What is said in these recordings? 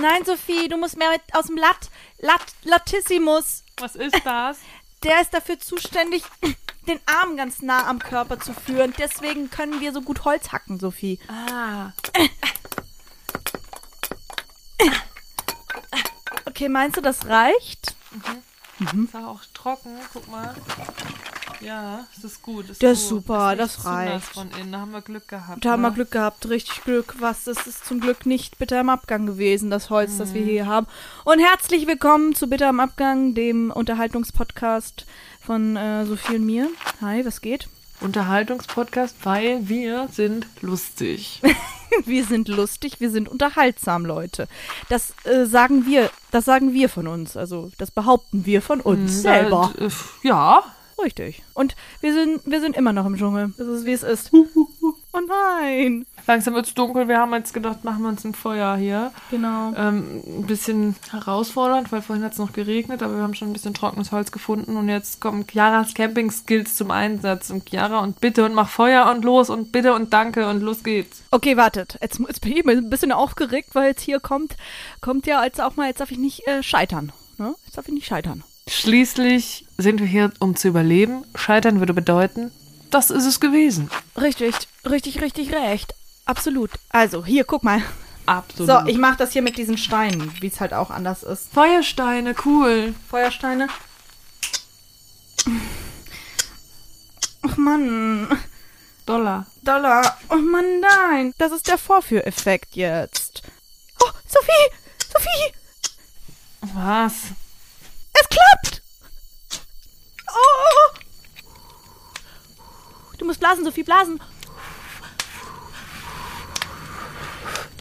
Nein, Sophie, du musst mehr mit aus dem Lat, Lat, Latissimus. Was ist das? Der ist dafür zuständig, den Arm ganz nah am Körper zu führen. Deswegen können wir so gut Holz hacken, Sophie. ah. Okay, meinst du, das reicht? Ist auch trocken, guck mal. Ja, das ist gut. Das gut. ist super, nicht das zu nass reicht. Von innen, da haben wir Glück gehabt. Da haben wir ne? Glück gehabt, richtig Glück. Was, das ist zum Glück nicht bitter im Abgang gewesen, das Holz, das wir hier haben. Und herzlich willkommen zu Bitter im Abgang, dem Unterhaltungspodcast von äh, Sophie und mir. Hi, was geht? Unterhaltungspodcast, weil wir sind lustig. Wir sind lustig, wir sind unterhaltsam, Leute. Das äh, sagen wir, das sagen wir von uns. Also das behaupten wir von uns selber. Da, äh, ja. Richtig. Und wir sind, wir sind immer noch im Dschungel. Das ist wie es ist. Oh nein. Langsam wird's dunkel. Wir haben jetzt gedacht, machen wir uns ein Feuer hier. Genau. Ähm, ein bisschen herausfordernd, weil vorhin hat es noch geregnet, aber wir haben schon ein bisschen trockenes Holz gefunden und jetzt kommen Chiaras Camping-Skills zum Einsatz. Und Chiara und bitte und mach Feuer und los und bitte und danke und los geht's. Okay, wartet. Jetzt, jetzt bin ich ein bisschen aufgeregt, weil jetzt hier kommt, kommt ja als auch mal, jetzt darf ich nicht äh, scheitern. Ne? Jetzt darf ich nicht scheitern. Schließlich sind wir hier, um zu überleben. Scheitern würde bedeuten, das ist es gewesen. Richtig, richtig, richtig recht. Absolut. Also, hier, guck mal. Absolut. So, ich mach das hier mit diesen Steinen, wie es halt auch anders ist. Feuersteine, cool. Feuersteine. Ach Mann. Dollar. Dollar. Oh Mann, nein. Das ist der Vorführeffekt jetzt. Oh, Sophie! Sophie! Was? Es klappt! Oh! Blasen, Sophie, blasen.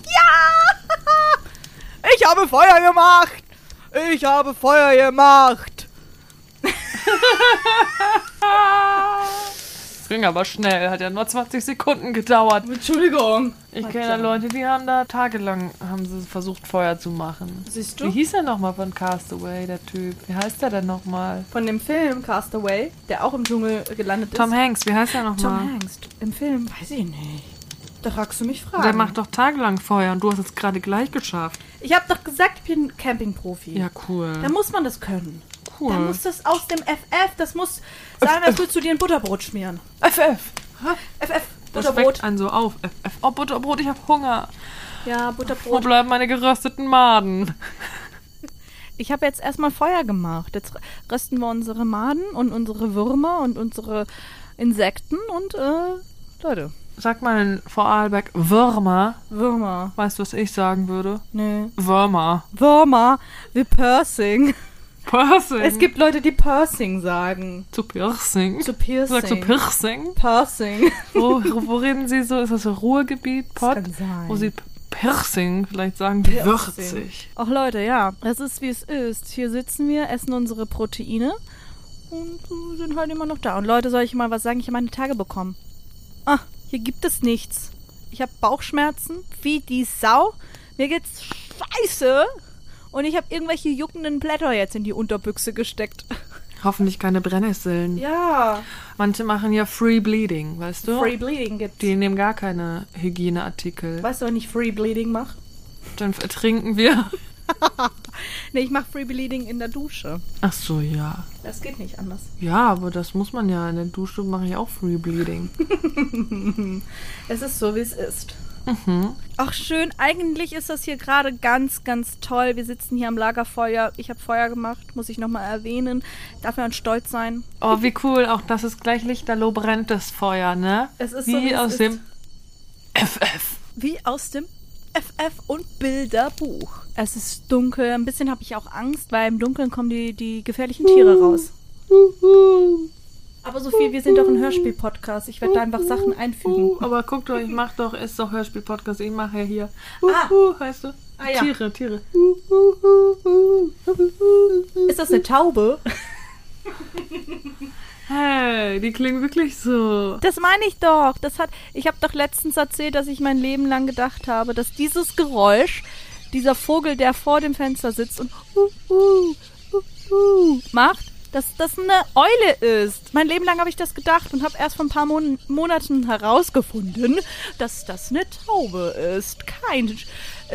Ja! Ich habe Feuer gemacht! Ich habe Feuer gemacht! Ging aber schnell, hat ja nur 20 Sekunden gedauert. Entschuldigung. Ich kenne Leute, die haben da tagelang haben sie versucht, Feuer zu machen. Siehst Wie du? hieß er nochmal von Castaway, der Typ? Wie heißt der denn nochmal? Von dem Film Castaway, der auch im Dschungel gelandet Tom ist. Hanks, wie heißt Tom nochmal? Hanks. Im Film, weiß ich nicht. Da fragst du mich Fragen. Der macht doch tagelang Feuer und du hast es gerade gleich geschafft. Ich habe doch gesagt, ich bin Campingprofi. Ja, cool. Da muss man das können. cool. Da muss das aus dem FF, das muss sein, als würdest du dir ein Butterbrot schmieren. FF. FF, Butterbrot. einen so auf. FF. Oh, Butterbrot, ich hab Hunger. Ja, Wo Butterbrot. bleiben meine gerösteten Maden? Ich habe jetzt erstmal Feuer gemacht. Jetzt rösten wir unsere Maden und unsere Würmer und unsere Insekten und, äh, Leute, Sag mal in Vorarlberg Würmer. Würmer. Weißt du, was ich sagen würde? Nee. Würmer. Würmer, wie Pursing. Piercing. Es gibt Leute, die Pursing sagen. zu Piercing. Zu Piercing. Sagst du Piercing? Pursing. Wo, wo reden sie so? Ist das so Ruhrgebiet, Pott? kann sein. Wo sie Piercing vielleicht sagen, Piercing. würzig. Ach Leute, ja, es ist wie es ist. Hier sitzen wir, essen unsere Proteine und sind halt immer noch da. Und Leute, soll ich mal was sagen? Ich habe meine Tage bekommen. Ah, hier gibt es nichts. Ich habe Bauchschmerzen wie die Sau. Mir geht's scheiße. Und ich habe irgendwelche juckenden Blätter jetzt in die Unterbüchse gesteckt. Hoffentlich keine Brennnesseln. Ja, Manche machen ja Free Bleeding, weißt du? Free Bleeding gibt's. Die nehmen gar keine Hygieneartikel. Weißt du, wenn ich Free Bleeding mache? Dann ertrinken wir. Nee, ich mache Free Bleeding in der Dusche. Ach so, ja. Das geht nicht anders. Ja, aber das muss man ja. In der Dusche mache ich auch Free Bleeding. Es ist so, wie es ist. Mhm. Ach schön, eigentlich ist das hier gerade ganz, ganz toll. Wir sitzen hier am Lagerfeuer. Ich habe Feuer gemacht, muss ich nochmal erwähnen. Darf man stolz sein. Oh, wie cool. Auch das ist gleich lichterloh brennt das Feuer, ne? Es ist wie so, wie aus dem FF. Wie aus dem FF und Bilderbuch. Es ist dunkel. Ein bisschen habe ich auch Angst, weil im Dunkeln kommen die, die gefährlichen Tiere raus. Aber Sophie, wir sind doch ein Hörspiel-Podcast. Ich werde da einfach Sachen einfügen. Uh, aber guck doch, ich mach doch, ist doch Hörspiel-Podcast. Ich mache ja hier. Ah. Uh, heißt du? Ah, ja. Tiere, Tiere. Ist das eine Taube? Hey, die klingen wirklich so. Das meine ich doch. Das hat, ich habe doch letztens erzählt, dass ich mein Leben lang gedacht habe, dass dieses Geräusch, dieser Vogel, der vor dem Fenster sitzt und uh, uh, uh, uh, macht, dass das eine Eule ist. Mein Leben lang habe ich das gedacht und habe erst vor ein paar Mon Monaten herausgefunden, dass das eine Taube ist. Kein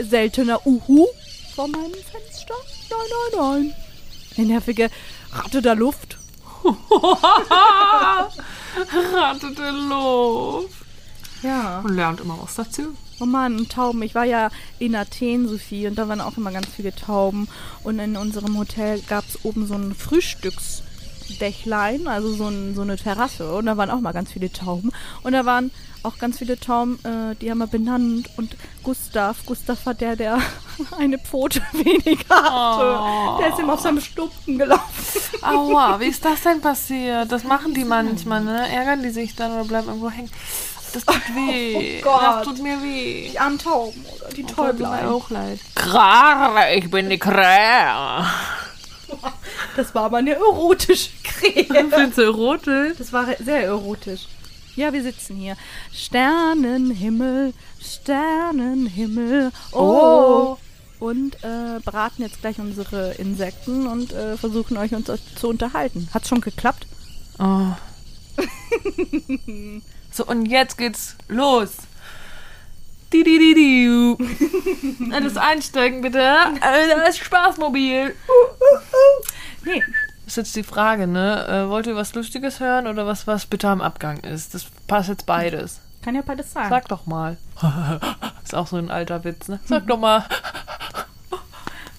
seltener Uhu, vor meinem Fenster? Nein, nein, nein. Eine nervige Ratte der Luft. Ratte der Luft. Ja. Und lernt immer was dazu. Oh Mann, Tauben. Ich war ja in Athen, Sophie, und da waren auch immer ganz viele Tauben. Und in unserem Hotel gab es oben so ein Frühstücksdächlein, also so, ein, so eine Terrasse. Und da waren auch mal ganz viele Tauben. Und da waren auch ganz viele Tauben, äh, die haben wir benannt. Und Gustav, Gustav war der, der eine Pfote weniger hatte. Oh. Der ist immer auf seinem Stumpen gelaufen. Aua, wie ist das denn passiert? Das machen die manchmal, ne? Ärgern die sich dann oder bleiben irgendwo hängen. Das tut weh. Oh Gott. Das tut mir weh. Die armen Tauben oder die Tut mir Täublein. auch leid. Klar, ich bin die Krähe. Das war aber eine erotische Krähe. Findest du erotisch? Das war sehr erotisch. Ja, wir sitzen hier. Sternenhimmel, Sternenhimmel. Oh. Und äh, braten jetzt gleich unsere Insekten und äh, versuchen euch uns zu unterhalten. Hat's schon geklappt? Oh. So, und jetzt geht's los. Alles einsteigen, bitte. Äh, Da ist Spaßmobil. Nee. ist jetzt die Frage, ne? Äh, wollt ihr was Lustiges hören oder was, was bitter am Abgang ist? Das passt jetzt beides. Kann ja beides sein. Sag doch mal. ist auch so ein alter Witz, ne? Sag doch mal.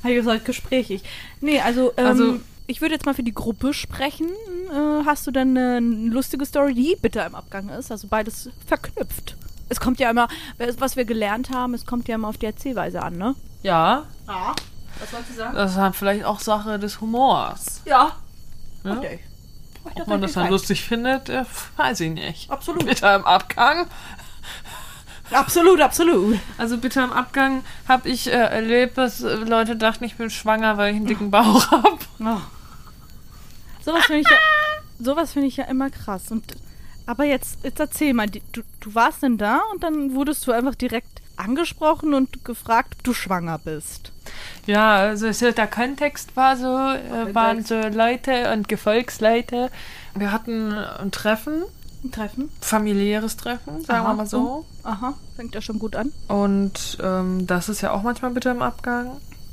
Ihr seid gesprächig. Nee, also, ähm, Also- ich würde jetzt mal für die Gruppe sprechen. Äh, hast du denn eine lustige Story, die bitter im Abgang ist? Also beides verknüpft. Es kommt ja immer, was wir gelernt haben, es kommt ja immer auf die Erzählweise an, ne? Ja, Ja. Was wolltest du sagen? das ist halt vielleicht auch Sache des Humors. Ja. Ja? Okay. Ob man das dann lustig findet, äh, weiß ich nicht. Absolut. Bitter im Abgang. Absolut, absolut. Also bitter im Abgang habe ich äh, erlebt, dass Leute dachten, ich bin schwanger, weil ich einen dicken Bauch habe. Oh. Sowas finde ich ja, sowas finde ich ja immer krass. Und aber jetzt, jetzt erzähl mal, die- du, du warst denn da und dann wurdest du einfach direkt angesprochen und gefragt, ob du schwanger bist. Ja, also so der Kontext war so, äh, waren so Leute und Gefolgsleute. Wir hatten ein Treffen, Ein Treffen? familiäres Treffen, sagen Aha. wir mal so. Aha, fängt ja schon gut an. Und ähm, das ist ja auch manchmal bitter im Abgang.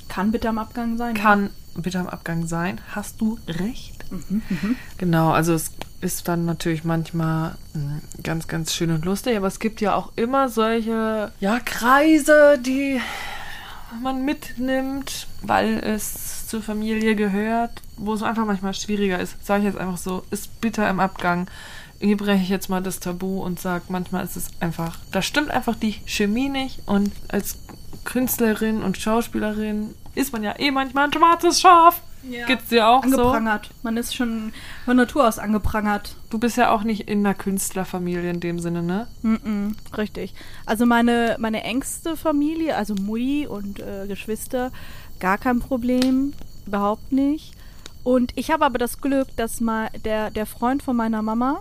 Kann bitte am Abgang sein. Kann bitter im Abgang sein. Hast du recht? Genau, also es ist dann natürlich manchmal mh, ganz, ganz schön und lustig, aber es gibt ja auch immer solche, ja, Kreise, die man mitnimmt, weil es zur Familie gehört, wo es einfach manchmal schwieriger ist. Sage ich jetzt einfach so, ist bitter im Abgang. Hier breche ich jetzt mal das Tabu und sage, manchmal ist es einfach, da stimmt einfach die Chemie nicht und als Künstlerin und Schauspielerin ist man ja eh manchmal ein schwarzes Schaf. Ja. Gibt's dir auch so? Angeprangert. Man ist schon von Natur aus angeprangert. Du bist ja auch nicht in einer Künstlerfamilie in dem Sinne, ne? Mm-mm, richtig. Also meine, meine engste Familie, also Mutti und äh, Geschwister, gar kein Problem, überhaupt nicht. Und ich habe aber das Glück, dass mal der, der Freund von meiner Mama,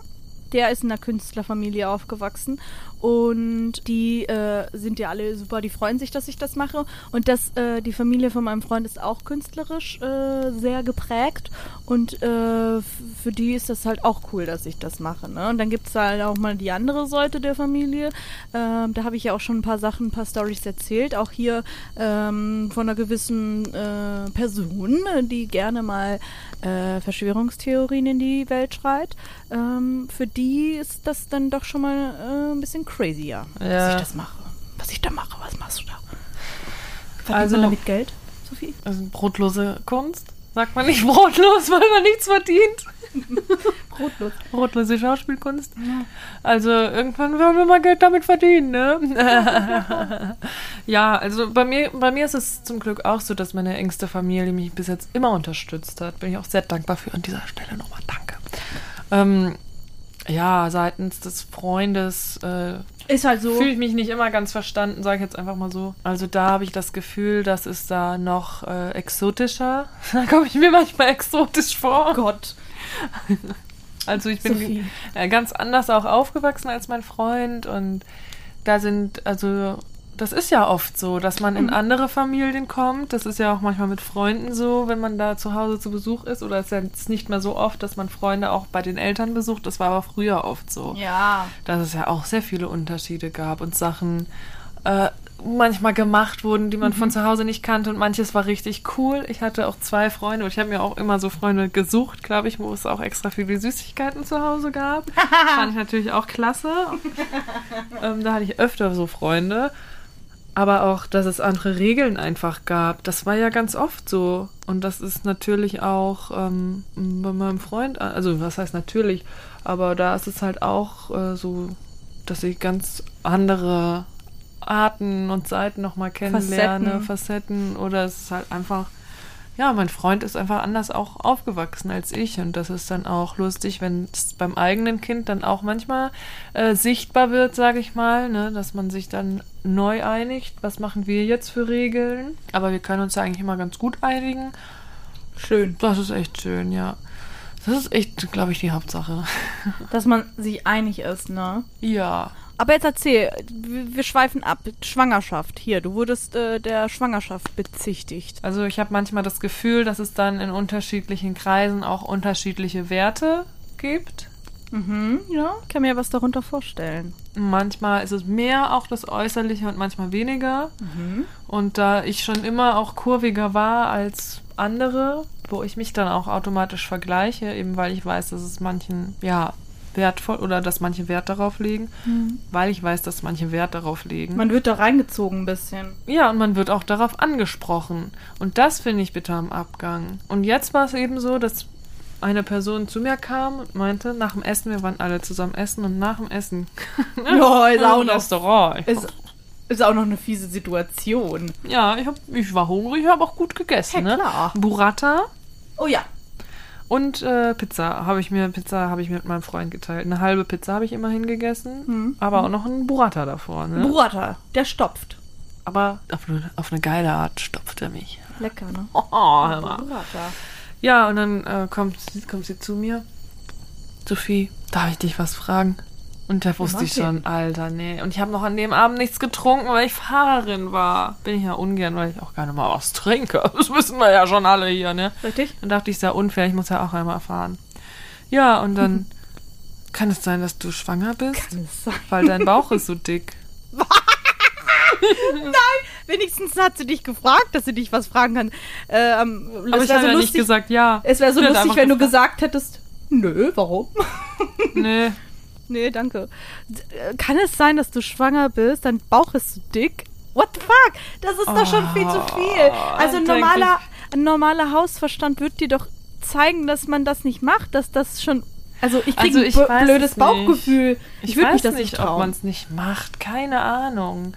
der ist in einer Künstlerfamilie aufgewachsen und die äh, sind ja alle super, die freuen sich, dass ich das mache und dass äh, die Familie von meinem Freund ist auch künstlerisch äh, sehr geprägt und äh, für die ist das halt auch cool, dass ich das mache. Ne? Und dann gibt es halt auch mal die andere Seite der Familie. Ähm, da habe ich ja auch schon ein paar Sachen, ein paar Stories erzählt, auch hier ähm, von einer gewissen äh, Person, die gerne mal äh, Verschwörungstheorien in die Welt schreit. Ähm, für die ist das dann doch schon mal äh, ein bisschen crazier, Ja. dass ich das mache. Was ich da mache, was machst du da? Verdient Also- man damit Geld, Sophie? Also brotlose Kunst. Sagt man nicht brotlos, weil man nichts verdient. Brotlos. Brotlose Schauspielkunst. Also irgendwann werden wir mal Geld damit verdienen, ne? ja, also bei mir, bei mir ist es zum Glück auch so, dass meine engste Familie mich bis jetzt immer unterstützt hat. Bin ich auch sehr dankbar für. An dieser Stelle nochmal danke. Ähm, ja, seitens des Freundes äh, Ist halt so. fühle ich mich nicht immer ganz verstanden, sage ich jetzt einfach mal so. Also da habe ich das Gefühl, das ist da noch äh, exotischer. Da komme ich mir manchmal exotisch vor. Gott. Also ich bin äh, ganz anders auch aufgewachsen als mein Freund und da sind, also das ist ja oft so, dass man in andere Familien kommt. Das ist ja auch manchmal mit Freunden so, wenn man da zu Hause zu Besuch ist. Oder es ist ja jetzt nicht mehr so oft, dass man Freunde auch bei den Eltern besucht. Das war aber früher oft so Ja. dass es ja auch sehr viele Unterschiede gab und Sachen, äh, manchmal gemacht wurden, die man von zu Hause nicht kannte und manches war richtig cool. Ich hatte auch zwei Freunde und ich habe mir auch immer so Freunde gesucht, glaube ich, wo es auch extra viele Süßigkeiten zu Hause gab. Fand ich natürlich auch klasse. ähm, da hatte ich öfter so Freunde. Aber auch, dass es andere Regeln einfach gab. Das war ja ganz oft so. Und das ist natürlich auch ähm, bei meinem Freund, also was heißt natürlich, aber da ist es halt auch äh, so, dass ich ganz andere Arten und Seiten nochmal kennenlerne, Facetten. Facetten. Oder es ist halt einfach, ja, mein Freund ist einfach anders auch aufgewachsen als ich. Und das ist dann auch lustig, wenn es beim eigenen Kind dann auch manchmal äh, sichtbar wird, sage ich mal, ne? dass man sich dann neu einigt. Was machen wir jetzt für Regeln? Aber wir können uns ja eigentlich immer ganz gut einigen. Schön. Das ist echt schön, ja. Das ist echt, glaube ich, die Hauptsache. Dass man sich einig ist, ne? Ja. Aber jetzt erzähl, wir schweifen ab. Schwangerschaft. Hier, du wurdest äh, der Schwangerschaft bezichtigt. Also ich habe manchmal das Gefühl, dass es dann in unterschiedlichen Kreisen auch unterschiedliche Werte gibt. Mhm, ja, kann mir was darunter vorstellen. Manchmal ist es mehr auch das Äußerliche und manchmal weniger. Mhm. Und da ich schon immer auch kurviger war als andere, wo ich mich dann auch automatisch vergleiche, eben weil ich weiß, dass es manchen, ja, wertvoll oder dass manche Wert darauf legen, mhm. weil ich weiß, dass manche Wert darauf legen. Man wird da reingezogen ein bisschen. Ja, und man wird auch darauf angesprochen. Und das finde ich bitter am Abgang. Und jetzt war es eben so, dass eine Person zu mir kam und meinte, nach dem Essen, wir waren alle zusammen essen und nach dem Essen. ja, ist auch noch, Restaurant. Ist, ist auch noch eine fiese Situation. Ja, ich, hab, ich war hungrig, ich habe auch gut gegessen. Ja, ne? klar. Burrata. Oh ja. Und äh, Pizza habe ich mir Pizza habe ich mit meinem Freund geteilt. Eine halbe Pizza habe ich immerhin gegessen, hm. aber auch noch ein Burrata davor. Ne? Burrata, der stopft. Aber auf eine, auf eine geile Art stopft er mich. Lecker, ne? Oh, hör mal. Burrata. Ja, und dann äh, kommt, kommt sie zu mir. Sophie, darf ich dich was fragen? Und da wusste ich schon, Alter, nee. Und ich habe noch an dem Abend nichts getrunken, weil ich Fahrerin war. Bin ich ja ungern, weil ich auch gerne mal was trinke. Das wissen wir ja schon alle hier, ne? Richtig. Dann dachte ich, ist ja unfair, ich muss ja auch einmal fahren. Ja, und dann kann es sein, dass du schwanger bist? Kann es sein. Weil dein Bauch ist so dick. Nein, wenigstens hat sie dich gefragt, dass sie dich was fragen kann. Ähm, Aber ich habe so ja nicht gesagt, ja. Es wäre so lustig, wenn gefragt. du gesagt hättest, nö, warum? Nee. Nee, danke. Kann es sein, dass du schwanger bist? Dein Bauch ist so dick? What the fuck? Das ist oh, doch schon viel zu viel. Also ein normaler, ein normaler Hausverstand wird dir doch zeigen, dass man das nicht macht, dass das schon also ich kriege also ein blödes Bauchgefühl. Ich, ich weiß mich das nicht, ob man es nicht macht. Keine Ahnung.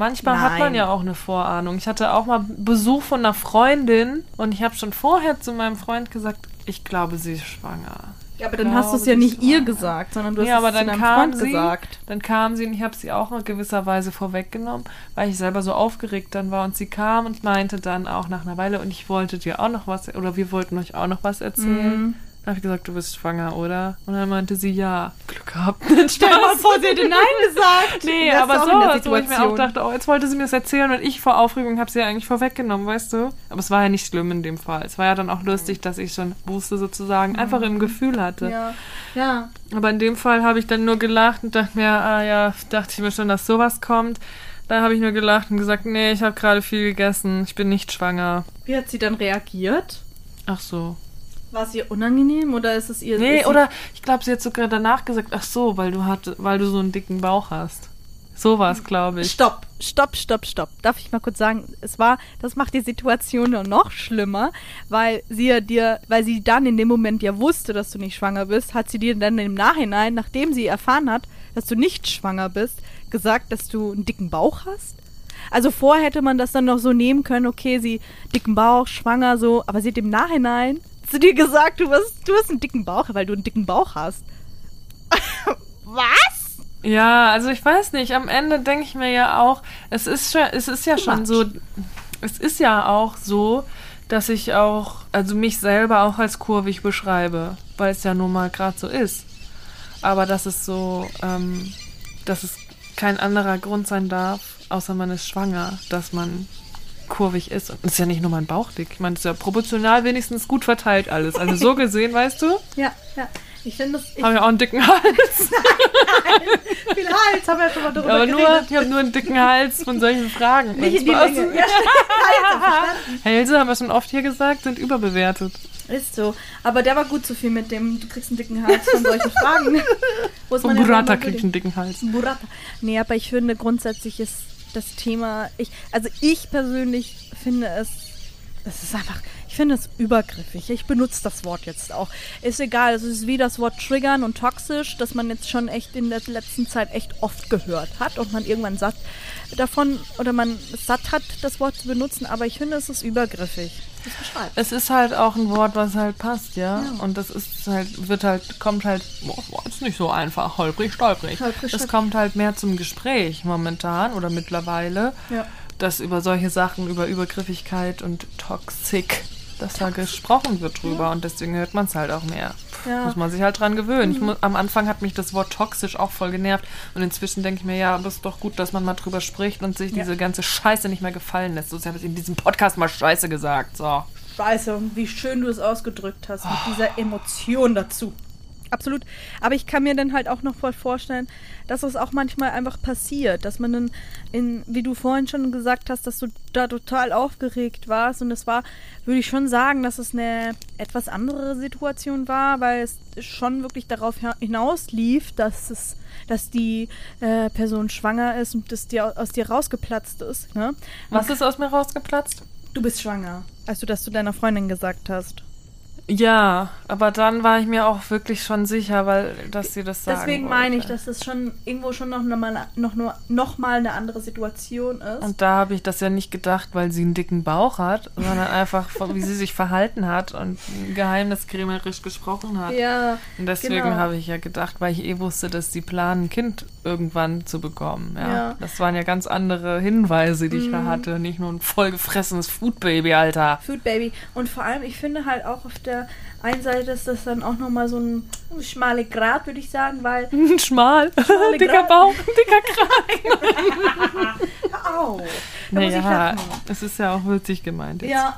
Manchmal Nein. hat man ja auch eine Vorahnung. Ich hatte auch mal Besuch von einer Freundin und ich habe schon vorher zu meinem Freund gesagt, ich glaube, sie ist schwanger. Ja, aber dann hast du es ja nicht ihr gesagt, sondern du hast ja, aber es dann zu deinem Freund sie, gesagt. Dann kam sie und ich habe sie auch in gewisser Weise vorweggenommen, weil ich selber so aufgeregt dann war. Und sie kam und meinte dann auch nach einer Weile, und ich wollte dir auch noch was, oder wir wollten euch auch noch was erzählen. Mhm. Dann habe ich gesagt, du bist schwanger, oder? Und dann meinte sie, ja. Glück gehabt. Stell mal vor, sie hätte Nein gesagt. nee, aber so, wo ich mir auch dachte, oh, jetzt wollte sie mir das erzählen und ich vor Aufregung habe sie ja eigentlich vorweggenommen, weißt du? Aber es war ja nicht schlimm in dem Fall. Es war ja dann auch lustig, dass ich schon wusste sozusagen, einfach im Gefühl hatte. Ja, ja. Aber in dem Fall habe ich dann nur gelacht und dachte mir, ah ja, dachte ich mir schon, dass sowas kommt. Da habe ich nur gelacht und gesagt, nee, ich habe gerade viel gegessen, ich bin nicht schwanger. Wie hat sie dann reagiert? Ach so. War es ihr unangenehm oder ist es ihr. Nee, oder ich glaube, sie hat sogar danach gesagt, ach so, weil du hat, weil du so einen dicken Bauch hast. So war es, glaube ich. Stopp, stopp, stopp, stopp. Darf ich mal kurz sagen, es war, das macht die Situation ja noch schlimmer, weil sie ja dir, weil sie dann in dem Moment ja wusste, dass du nicht schwanger bist, hat sie dir dann im Nachhinein, nachdem sie erfahren hat, dass du nicht schwanger bist, gesagt, dass du einen dicken Bauch hast? Also vorher hätte man das dann noch so nehmen können, okay, sie dicken Bauch, schwanger, so, aber sie hat im Nachhinein zu dir gesagt, du hast, du hast einen dicken Bauch, weil du einen dicken Bauch hast. Was? Ja, also ich weiß nicht. Am Ende denke ich mir ja auch, es ist schon, es ist ja schon so, es ist ja auch so, dass ich auch, also mich selber auch als kurvig beschreibe, weil es ja nun mal gerade so ist. Aber dass es so, ähm, dass es kein anderer Grund sein darf, außer man ist schwanger, dass man kurvig ist. Und es ist ja nicht nur mein Bauch dick. Ich meine, es ist ja proportional wenigstens gut verteilt alles. Also so gesehen, weißt du? Ja, ja. Ich finde das. Haben ja auch einen dicken Hals. nein, nein. Viel Hals haben wir ja schon mal darüber Aber nur, geredet. ich habe nur einen dicken Hals von solchen Fragen. Nicht in die? Länge. Ja. Hälse, haben wir schon oft hier gesagt, sind überbewertet. Ist so. Aber der war gut so viel mit dem, du kriegst einen dicken Hals von solchen Fragen. Wo ist Und Burrata kriegt einen dicken Hals. Burrata. Nee, aber ich finde grundsätzlich ist das Thema, ich, also ich persönlich finde es, es ist einfach, ich finde es übergriffig. Ich benutze das Wort jetzt auch. Ist egal, es ist wie das Wort triggern und toxisch, das man jetzt schon echt in der letzten Zeit echt oft gehört hat und man irgendwann satt davon oder man satt hat, das Wort zu benutzen, aber ich finde es ist übergriffig. Das. Es ist halt auch ein Wort, was halt passt, ja. Und das ist halt, wird halt, kommt halt, boah, ist nicht so einfach, holprig, stolprig. Holprig, Es stolprig. kommt halt mehr zum Gespräch momentan oder mittlerweile, Ja. dass über solche Sachen, über Übergriffigkeit und Toxik, dass da gesprochen wird drüber und deswegen hört man es halt auch mehr. Ja. Mhm. Muss man sich halt dran gewöhnen. Ich mu am Anfang hat mich das Wort toxisch auch voll genervt und inzwischen denke ich mir, ja, das ist doch gut, dass man mal drüber spricht und sich Ja. diese ganze Scheiße nicht mehr gefallen lässt. So, ich habe in diesem Podcast mal Scheiße gesagt. So. Scheiße, wie schön du es ausgedrückt hast mit dieser Emotion dazu. Absolut. Aber ich kann mir dann halt auch noch voll vorstellen, dass es auch manchmal einfach passiert, dass man dann, in, wie du vorhin schon gesagt hast, dass du da total aufgeregt warst. Und es war, würde ich schon sagen, dass es eine etwas andere Situation war, weil es schon wirklich darauf hinaus lief, dass es, dass die äh, Person schwanger ist und das dir aus dir rausgeplatzt ist. Ne? Was ist aus mir rausgeplatzt? Du bist schwanger, als du das zu deiner Freundin gesagt hast. Ja, aber dann war ich mir auch wirklich schon sicher, weil dass sie das sagen Deswegen meine ich, wollte. dass das schon irgendwo schon noch, mal, noch, nur, noch mal eine andere Situation ist. Und da habe ich das ja nicht gedacht, weil sie einen dicken Bauch hat, sondern einfach, wie sie sich verhalten hat und geheimniskrämerisch gesprochen hat. ja, Und deswegen genau. habe ich ja gedacht, weil ich eh wusste, dass sie planen, ein Kind irgendwann zu bekommen. Ja. Ja. Mhm. Das waren ja ganz andere Hinweise, die ich da hatte. Nicht nur ein vollgefressenes Foodbaby, Alter. Food Baby. Und vor allem, ich finde halt auch auf der einen Seite ist das dann auch noch mal so ein schmale Grad, würde ich sagen, weil Schmal, dicker Bauch, dicker Kragen. Au, Naja, es ist ja auch witzig gemeint. Jetzt. Ja,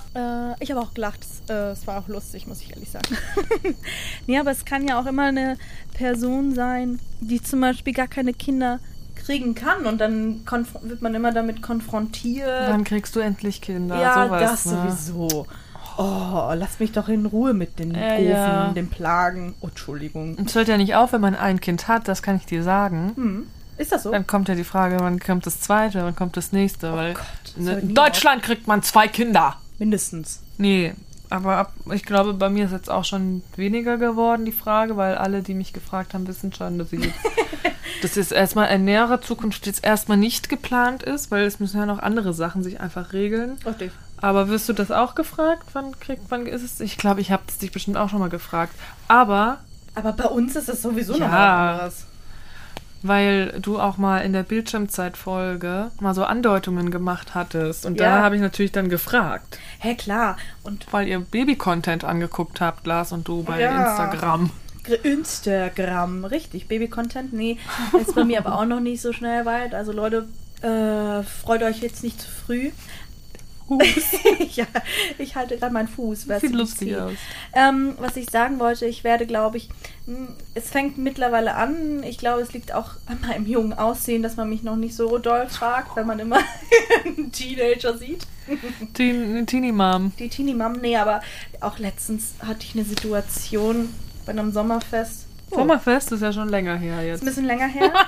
äh, ich habe auch gelacht. Es, äh, es war auch lustig, muss ich ehrlich sagen. nee, aber es kann ja auch immer eine Person sein, die zum Beispiel gar keine Kinder kriegen kann und dann wird man immer damit konfrontiert. Wann kriegst du endlich Kinder? ja, Sowas, das ne? sowieso. Oh, lass mich doch in Ruhe mit den Ja, Ofen, ja. den Plagen. Oh, Entschuldigung. Es hört ja nicht auf, wenn man ein Kind hat, das kann ich dir sagen. Hm. Ist das so? Dann kommt ja die Frage, wann kommt das zweite, wann kommt das nächste? weil Oh Gott, das in Deutschland kriegt man zwei Kinder. Mindestens. Nee, aber ab, ich glaube, bei mir ist jetzt auch schon weniger geworden, die Frage, weil alle, die mich gefragt haben, wissen schon, dass ich jetzt, dass jetzt erstmal in näherer Zukunft jetzt erstmal nicht geplant ist, weil es müssen ja noch andere Sachen sich einfach regeln. Richtig. Aber wirst du das auch gefragt? Wann kriegt, wann ist es? Ich glaube, ich habe es dich bestimmt auch schon mal gefragt. Aber Aber bei uns ist es sowieso Ja. noch mal anderes. weil du auch mal in der Bildschirmzeitfolge mal so Andeutungen gemacht hattest. Und Ja. da habe ich natürlich dann gefragt, Hä, klar. Und weil ihr Baby-Content angeguckt habt, Lars und du bei Ja. Instagram. Gr- Instagram, richtig. Baby-Content, nee. Ist bei mir aber auch noch nicht so schnell weit. Also Leute, äh, freut euch jetzt nicht zu früh. ja, ich halte gerade meinen Fuß. wer Sieht lustig aus. Ähm, was ich sagen wollte, ich werde, glaube ich, mh, es fängt mittlerweile an. Ich glaube, es liegt auch an meinem jungen Aussehen, dass man mich noch nicht so doll fragt, wenn man immer einen Teenager sieht. Teen, Teenie Mom. Die Teenie Mom, nee, aber auch letztens hatte ich eine Situation bei einem Sommerfest. Oh, Sommerfest ist ja schon länger her Ist jetzt. ein bisschen länger her.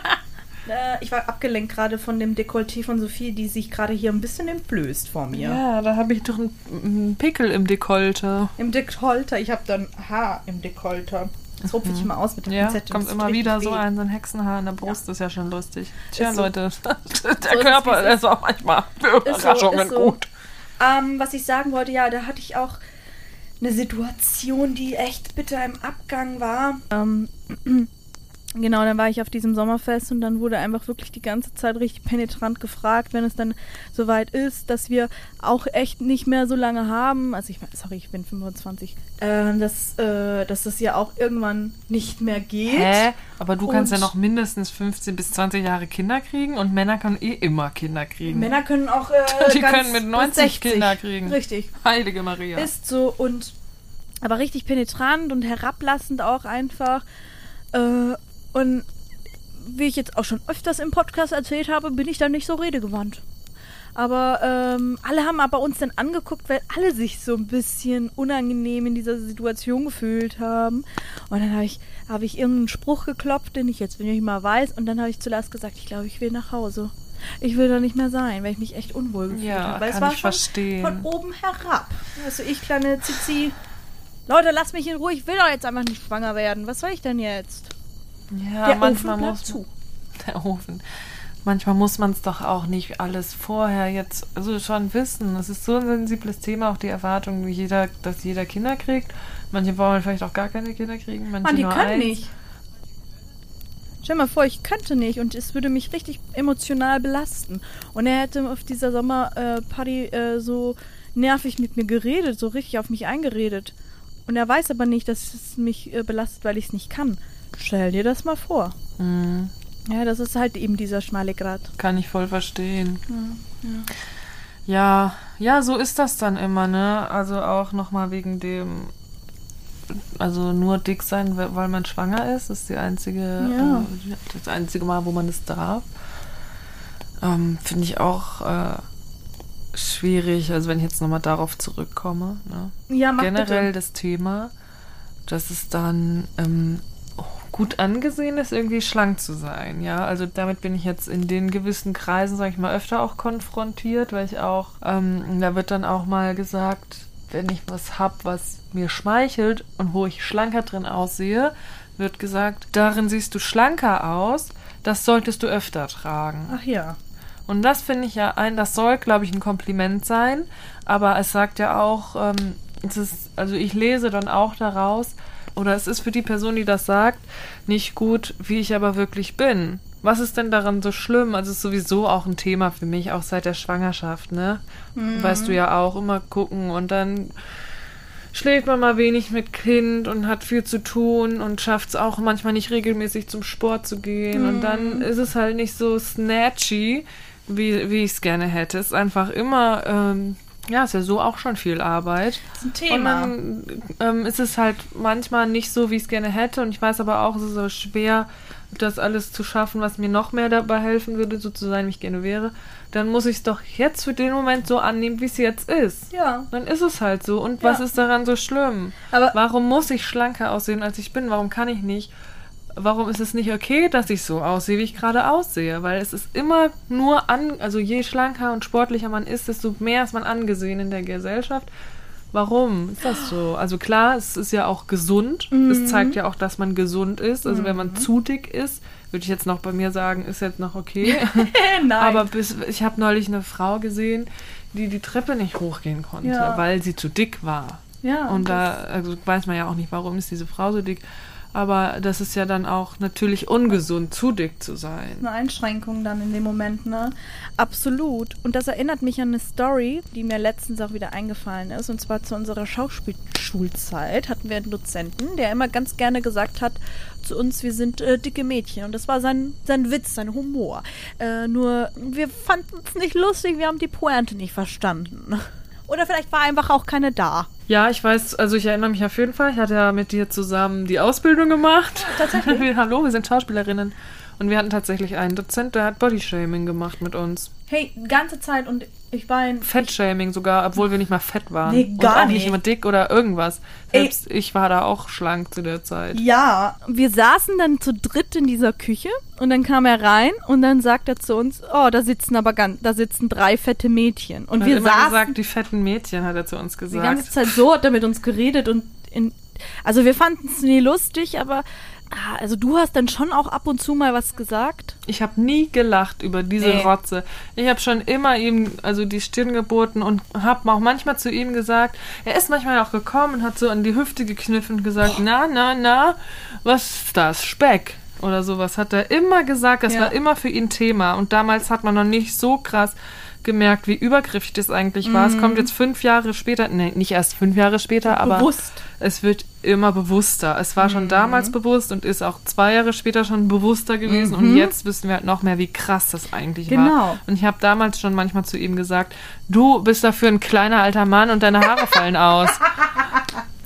äh, ich war abgelenkt gerade von dem Dekolleté von Sophie, die sich gerade hier ein bisschen entblößt vor mir. Ja, da habe ich doch einen, einen Pickel im Dekolte. Im Dekolter. Ich habe dann Haar im Dekolter. Das rupfe ich mal aus mit der Ja, Pinzette. kommt immer wieder richtig so weh. ein, so ein Hexenhaar in der Brust, ist ja schon lustig. Tja, Ist so. Leute, der So ist Körper es ist auch manchmal für Ist Überraschungen ist so. gut. Ähm, was ich sagen wollte, ja, da hatte ich auch eine Situation, die echt bitter im Abgang war. Ähm, genau, dann war ich auf diesem Sommerfest und dann wurde einfach wirklich die ganze Zeit richtig penetrant gefragt, wenn es dann soweit ist, dass wir auch echt nicht mehr so lange haben. Also ich meine, sorry, ich bin 25. Äh, dass, äh, dass es ja auch irgendwann nicht mehr geht. Hä? Aber du kannst ja Und- noch mindestens 15 bis 20 Jahre Kinder kriegen und Männer können eh immer Kinder kriegen. Männer können auch äh, Die können mit bis 90 Kinder kriegen. Richtig. Heilige Maria. Ist so und aber richtig penetrant und herablassend auch einfach. Und wie ich jetzt auch schon öfters im Podcast erzählt habe, bin ich da nicht so redegewandt. Aber ähm, alle haben aber uns dann angeguckt, weil alle sich so ein bisschen unangenehm in dieser Situation gefühlt haben. Und dann habe ich, hab ich irgendeinen Spruch geklopft, den ich jetzt nicht mal weiß. Und dann habe ich zuletzt gesagt, ich glaube, ich will nach Hause. Ich will da nicht mehr sein, weil ich mich echt unwohl gefühlt Ja, habe. Weil kann es war ich schon verstehen. von oben herab. Also ich, kleine Zizi. Leute, lasst mich in Ruhe. Ich will doch jetzt einfach nicht schwanger werden. Was soll ich denn jetzt? Ja, Der manchmal Ofen muss zu. der Ofen. Manchmal muss man es doch auch nicht alles vorher jetzt also schon wissen. Es ist so ein sensibles Thema, auch die Erwartung, jeder, dass jeder Kinder kriegt. Manche wollen vielleicht auch gar keine Kinder kriegen, manche Mann, die nur können eins. nicht. Stell mal vor, ich könnte nicht und es würde mich richtig emotional belasten. Und er hätte auf dieser Sommerparty äh, so nervig mit mir geredet, so richtig auf mich eingeredet. Und er weiß aber nicht, dass es mich äh, belastet, weil ich es nicht kann. Stell dir das mal vor. Mhm, Ja, das ist halt eben dieser schmale Grat. kann ich voll verstehen. Ja, ja, so ist das dann immer, ne? Also auch nochmal wegen dem, also nur dick sein, we- weil man schwanger ist, ist die einzige, Ja. äh, das einzige Mal, wo man es darf. Ähm, Finde ich auch äh, schwierig, also wenn ich jetzt nochmal darauf zurückkomme, ne? Ja, Generell bitte. das Thema, dass es dann ähm, gut angesehen ist, irgendwie schlank zu sein. Ja, also damit bin ich jetzt in den gewissen Kreisen, sage ich mal, öfter auch konfrontiert, weil ich auch, ähm, da wird dann auch mal gesagt, wenn ich was hab, was mir schmeichelt und wo ich schlanker drin aussehe, wird gesagt, darin siehst du schlanker aus, das solltest du öfter tragen. Ach ja. Und das finde ich ja ein, das soll, glaube ich, ein Kompliment sein, aber es sagt ja auch, ähm, es ist, also ich lese dann auch daraus, oder es ist für die Person, die das sagt, nicht gut, wie ich aber wirklich bin. Was ist denn daran so schlimm? Also es ist sowieso auch ein Thema für mich, auch seit der Schwangerschaft, ne? Weißt du ja auch, immer gucken und dann schläft man mal wenig mit Kind und hat viel zu tun und schafft es auch manchmal nicht regelmäßig zum Sport zu gehen. Und dann ist es halt nicht so snatchy, wie, wie ich es gerne hätte. Es ist einfach immer, ähm, ja, ist ja so auch schon viel Arbeit. Das ist ein Thema. Und dann ähm, ist es halt manchmal nicht so, wie ich es gerne hätte. Und ich weiß aber auch, es ist so schwer, das alles zu schaffen, was mir noch mehr dabei helfen würde, so zu sein, wie ich gerne wäre. Dann muss ich es doch jetzt für den Moment so annehmen, wie es jetzt ist. ja. Dann ist es halt so. Und was Ja. ist daran so schlimm? Aber Warum muss ich schlanker aussehen, als ich bin? Warum kann ich nicht? Warum ist es nicht okay, dass ich so aussehe, wie ich gerade aussehe? Weil es ist immer nur an, also je schlanker und sportlicher man ist, desto mehr ist man angesehen in der Gesellschaft. Warum ist das so? Also klar, es ist ja auch gesund. Es zeigt ja auch, dass man gesund ist. Also wenn man zu dick ist, würde ich jetzt noch bei mir sagen, ist jetzt noch okay. Nein. Aber bis, ich habe neulich eine Frau gesehen, die die Treppe nicht hochgehen konnte, Ja. weil sie zu dick war. ja, Und da also weiß man ja auch nicht, warum ist diese Frau so dick. Aber das ist ja dann auch natürlich ungesund, zu dick zu sein. eine Einschränkung dann in dem Moment, ne? Absolut. Und das erinnert mich an eine Story, die mir letztens auch wieder eingefallen ist. Und zwar zu unserer Schauspielschulzeit hatten wir einen Dozenten, der immer ganz gerne gesagt hat zu uns, wir sind äh, dicke Mädchen. Und das war sein, sein Witz, sein Humor. Äh, nur wir fanden es nicht lustig, wir haben die Pointe nicht verstanden. Oder vielleicht war einfach auch keine da. Ja, ich weiß, also ich erinnere mich auf jeden Fall, ich hatte ja mit dir zusammen die Ausbildung gemacht. tatsächlich? Hallo, wir sind Schauspielerinnen. Und wir hatten tatsächlich einen Dozent, der hat Bodyshaming gemacht mit uns. Hey, die ganze Zeit und ich war in. Fettshaming sogar, obwohl wir nicht mal fett waren. Nee, gar Und auch nicht nicht. immer dick oder irgendwas. Ey. Selbst ich war da auch schlank zu der Zeit. Ja, wir saßen dann zu dritt in dieser Küche und dann kam er rein und dann sagt er zu uns, oh, da sitzen aber ganz, da sitzen drei fette Mädchen. Und Und wir hat immer saßen gesagt, die fetten Mädchen, hat er zu uns die gesagt. ganze Zeit so, hat er mit uns geredet und in, also wir fanden es nie lustig, aber also du hast dann schon auch ab und zu mal was gesagt. Ich habe nie gelacht über diese Nee. Rotze. Ich habe schon immer ihm also die Stirn geboten und habe auch manchmal zu ihm gesagt, er ist manchmal auch gekommen und hat so an die Hüfte gekniffen und gesagt, na, na, na, was ist das? Speck oder sowas hat er immer gesagt. Das Ja. war immer für ihn Thema. Und damals hat man noch nicht so krass gemerkt, wie übergriffig das eigentlich war. Es kommt jetzt fünf Jahre später, nee, nicht erst fünf Jahre später, aber Bewusst. es wird immer bewusster. Es war schon damals bewusst und ist auch zwei Jahre später schon bewusster gewesen. Und jetzt wissen wir halt noch mehr, wie krass das eigentlich war. Genau. Und ich habe damals schon manchmal zu ihm gesagt, du bist dafür ein kleiner alter Mann und deine Haare fallen aus.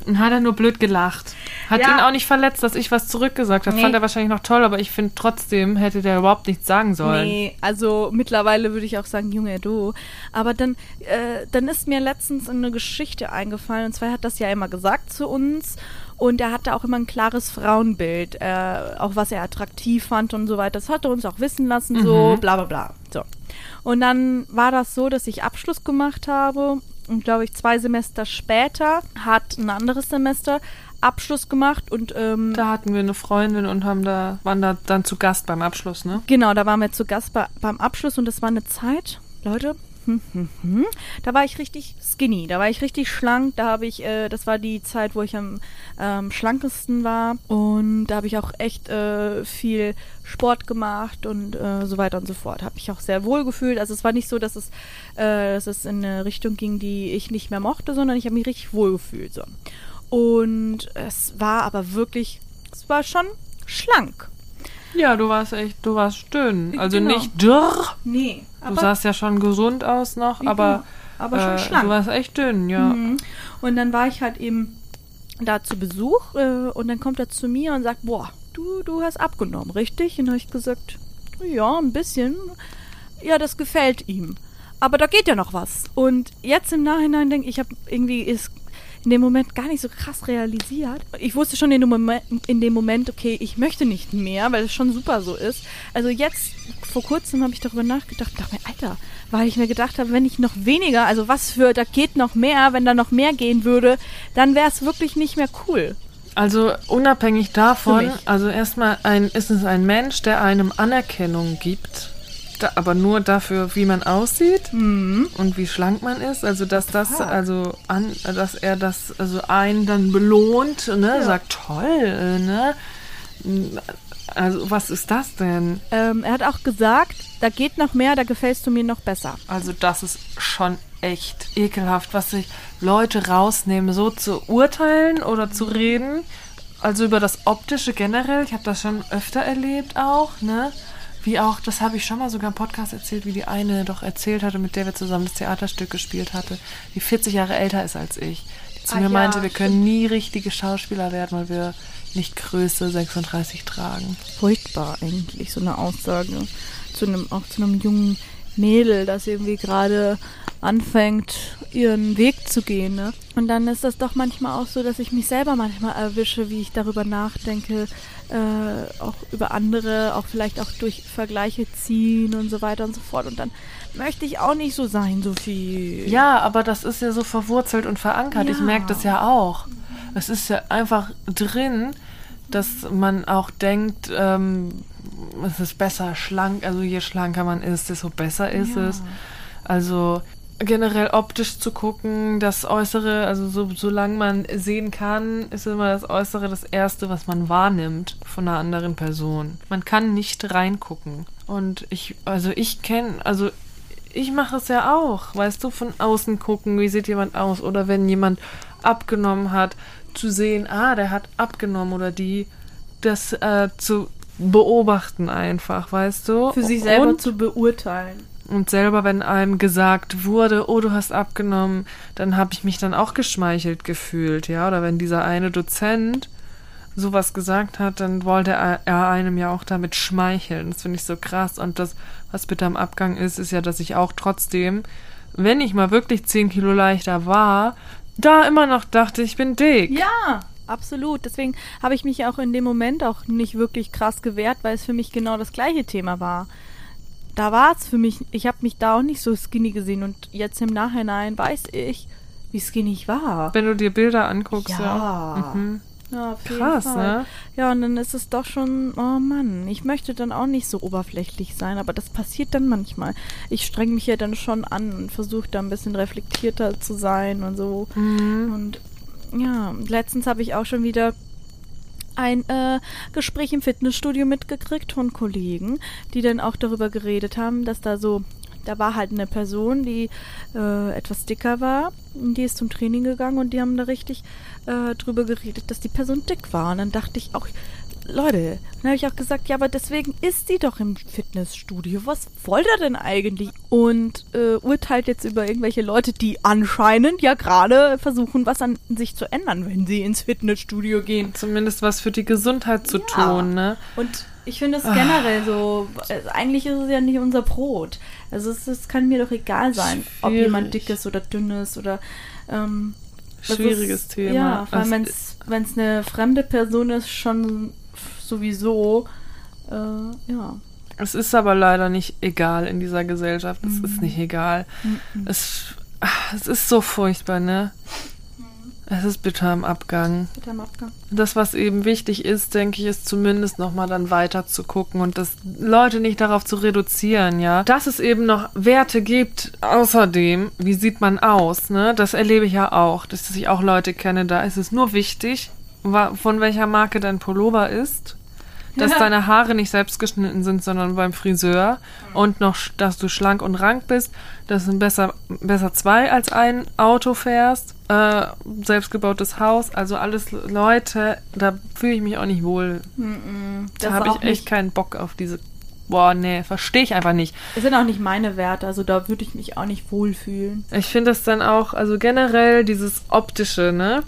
Und hat er nur blöd gelacht. Hat Ja. ihn auch nicht verletzt, dass ich was zurückgesagt habe. Nee. Fand er wahrscheinlich noch toll, aber ich finde trotzdem hätte der überhaupt nichts sagen sollen. Nee, also mittlerweile würde ich auch sagen, Junge, du. Aber dann, äh, dann ist mir letztens eine Geschichte eingefallen. Und zwar hat das ja immer gesagt zu uns. Und er hatte auch immer ein klares Frauenbild, äh, auch was er attraktiv fand und so weiter. Das hat er uns auch wissen lassen, so Mhm. bla bla bla. So. Und dann war das so, dass ich Abschluss gemacht habe. Und glaube ich, zwei Semester später hat ein anderes Semester Abschluss gemacht und ähm, Da hatten wir eine Freundin und haben da, waren da dann zu Gast beim Abschluss, ne? Genau, da waren wir zu Gast bei, beim Abschluss und das war eine Zeit, Leute, hm, hm, hm, da war ich richtig skinny, da war ich richtig schlank, da habe ich, äh, das war die Zeit, wo ich am ähm, schlankesten war und da habe ich auch echt äh, viel Sport gemacht und äh, so weiter und so fort. Habe ich auch sehr wohl gefühlt. Also es war nicht so, dass es, äh, dass es in eine Richtung ging, die ich nicht mehr mochte, sondern ich habe mich richtig wohl gefühlt. So. Und es war aber wirklich, es war schon schlank. Ja, du warst echt, du warst dünn. Also Genau. nicht dürr. Nee, Du sahst ja schon gesund aus noch, aber, aber schon äh, schlank. du warst echt dünn, ja. Mhm. Und dann war ich halt eben da zu Besuch äh, und dann kommt er zu mir und sagt, boah, du, du hast abgenommen, richtig? Und dann habe ich gesagt, ja, ein bisschen. Ja, das gefällt ihm. Aber da geht ja noch was. Und jetzt im Nachhinein denke ich, ich habe irgendwie ist in dem Moment gar nicht so krass realisiert. Ich wusste schon in dem, Moment, in dem Moment, okay, ich möchte nicht mehr, weil es schon super so ist. Also jetzt, vor kurzem habe ich darüber nachgedacht, dachte mir, Alter, weil ich mir gedacht habe, wenn ich noch weniger, also was für, da geht noch mehr, wenn da noch mehr gehen würde, dann wäre es wirklich nicht mehr cool. Also unabhängig davon, also erstmal ein, ist es ein Mensch, der einem Anerkennung gibt, da, aber nur dafür, wie man aussieht und wie schlank man ist. Also dass das, Total. also an, dass er das, also einen dann belohnt, ne, Ja. sagt toll, ne. Also was ist das denn? Ähm, er hat auch gesagt, da geht noch mehr, da gefällst du mir noch besser. Also das ist schon echt ekelhaft, was sich Leute rausnehmen, so zu urteilen oder zu reden. Also über das Optische generell, ich habe das schon öfter erlebt auch, ne? Wie auch, das habe ich schon mal sogar im Podcast erzählt, wie die eine doch erzählt hatte, mit der wir zusammen das Theaterstück gespielt hatte, die 40 Jahre älter ist als ich. Die zu Ah mir ja, meinte, wir stimmt. können nie richtige Schauspieler werden, weil wir nicht Größe 36 tragen. Furchtbar eigentlich, so eine Aussage. Zu einem, auch zu einem jungen Mädel, das irgendwie gerade anfängt, ihren Weg zu gehen. Ne? Und dann ist das doch manchmal auch so, dass ich mich selber manchmal erwische, wie ich darüber nachdenke, äh, auch über andere, auch vielleicht auch durch Vergleiche ziehen und so weiter und so fort. Und dann möchte ich auch nicht so sein, so viel. Ja, aber das ist ja so verwurzelt und verankert. Ich Ja. merke das ja auch. Es ist ja einfach drin, dass man auch denkt, ähm, es ist besser schlank. Also je schlanker man ist, desto besser ist Ja. es. Also generell optisch zu gucken, das Äußere, also so, solange man sehen kann, ist immer das Äußere das Erste, was man wahrnimmt von einer anderen Person. Man kann nicht reingucken. Und ich, also ich kenne, also ich mache es ja auch, weißt du, von außen gucken, wie sieht jemand aus oder wenn jemand abgenommen hat, zu sehen, ah, der hat abgenommen oder die, das äh, zu beobachten einfach, weißt du? Für sich selber Und zu beurteilen. Und selber, wenn einem gesagt wurde, oh, du hast abgenommen, dann habe ich mich dann auch geschmeichelt gefühlt, ja. Oder wenn dieser eine Dozent sowas gesagt hat, dann wollte er, einem ja auch damit schmeicheln. Das finde ich so krass. Und das, was bitte am Abgang ist, ist ja, dass ich auch trotzdem, wenn ich mal wirklich 10 Kilo leichter war, da immer noch dachte, ich bin dick. Ja, absolut. Deswegen habe ich mich auch in dem Moment auch nicht wirklich krass gewehrt, weil es für mich genau das gleiche Thema war. Da war es für mich, ich habe mich da auch nicht so skinny gesehen und jetzt im Nachhinein weiß ich, wie skinny ich war. Wenn du dir Bilder anguckst, Ja. ja. Mhm. Ja, Krass, Fall. ne? Ja, und dann ist es doch schon, oh Mann, ich möchte dann auch nicht so oberflächlich sein, aber das passiert dann manchmal. Ich streng mich ja dann schon an und versuche da ein bisschen reflektierter zu sein und so. Mhm. Und ja, letztens habe ich auch schon wieder ein äh, Gespräch im Fitnessstudio mitgekriegt von Kollegen, die dann auch darüber geredet haben, dass da so, da war halt eine Person, die äh, etwas dicker war, die ist zum Training gegangen und die haben da richtig äh, drüber geredet, dass die Person dick war. Und dann dachte ich auch, Leute, dann habe ich auch gesagt, ja, aber deswegen ist sie doch im Fitnessstudio. Was wollt ihr denn eigentlich? Und äh, urteilt jetzt über irgendwelche Leute, die anscheinend ja gerade versuchen, was an sich zu ändern, wenn sie ins Fitnessstudio gehen. Zumindest was für die Gesundheit zu Ja. tun, ne? Und ich finde es generell so, also eigentlich ist es ja nicht unser Brot. Also es, es kann mir doch egal sein, ob Schwierig. jemand dick ist oder dünn ist oder ähm, Schwieriges ist, Thema. Ja, vor allem Also, wenn es eine fremde Person ist, schon sowieso, äh, ja. Es ist aber leider nicht egal in dieser Gesellschaft. Es Mhm. ist nicht egal. Es, ach, es ist so furchtbar, ne? Es ist bitter am Abgang. Bitte am Abgang. Das, was eben wichtig ist, denke ich, ist zumindest nochmal dann weiter zu gucken und das Leute nicht darauf zu reduzieren, ja. Dass es eben noch Werte gibt, außerdem, wie sieht man aus, ne? Das erlebe ich ja auch, dass ich auch Leute kenne, da ist es nur wichtig, von welcher Marke dein Pullover ist, dass deine Haare nicht selbst geschnitten sind, sondern beim Friseur und noch, dass du schlank und rank bist, dass du besser, besser zwei als ein Auto fährst, äh, selbstgebautes Haus, also alles Leute, da fühle ich mich auch nicht wohl. Da Das habe auch ich echt nicht- keinen Bock auf diese, boah, nee, verstehe ich einfach nicht. Es sind auch nicht meine Werte, also da würde ich mich auch nicht wohlfühlen. Ich finde das dann auch, also generell dieses optische, ne?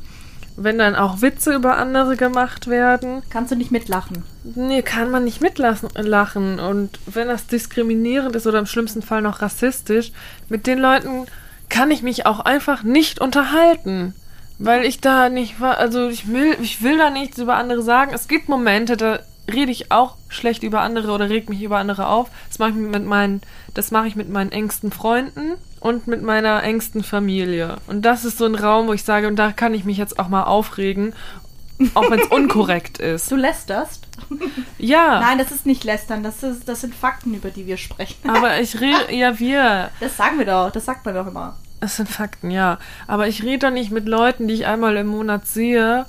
Wenn dann auch Witze über andere gemacht werden, Kannst du nicht mitlachen? Nee, kann man nicht mitlassen lachen. Und wenn das diskriminierend ist oder im schlimmsten Fall noch rassistisch, mit den Leuten kann ich mich auch einfach nicht unterhalten. Weil ich da nicht war, also ich will, ich will da nichts über andere sagen. Es gibt Momente, da rede ich auch schlecht über andere oder reg mich über andere auf. Das mache ich mit meinen, das mache ich mit meinen engsten Freunden und mit meiner engsten Familie. Und das ist so ein Raum, wo ich sage, und da kann ich mich jetzt auch mal aufregen, auch wenn es unkorrekt ist. Du lästerst? Ja. Nein, das ist nicht lästern, das, ist, das sind Fakten, über die wir sprechen. Aber ich rede, ja, wir. Das sagen wir doch, das sagt man doch immer. Es sind Fakten, ja. Aber ich rede doch nicht mit Leuten, die ich einmal im Monat sehe,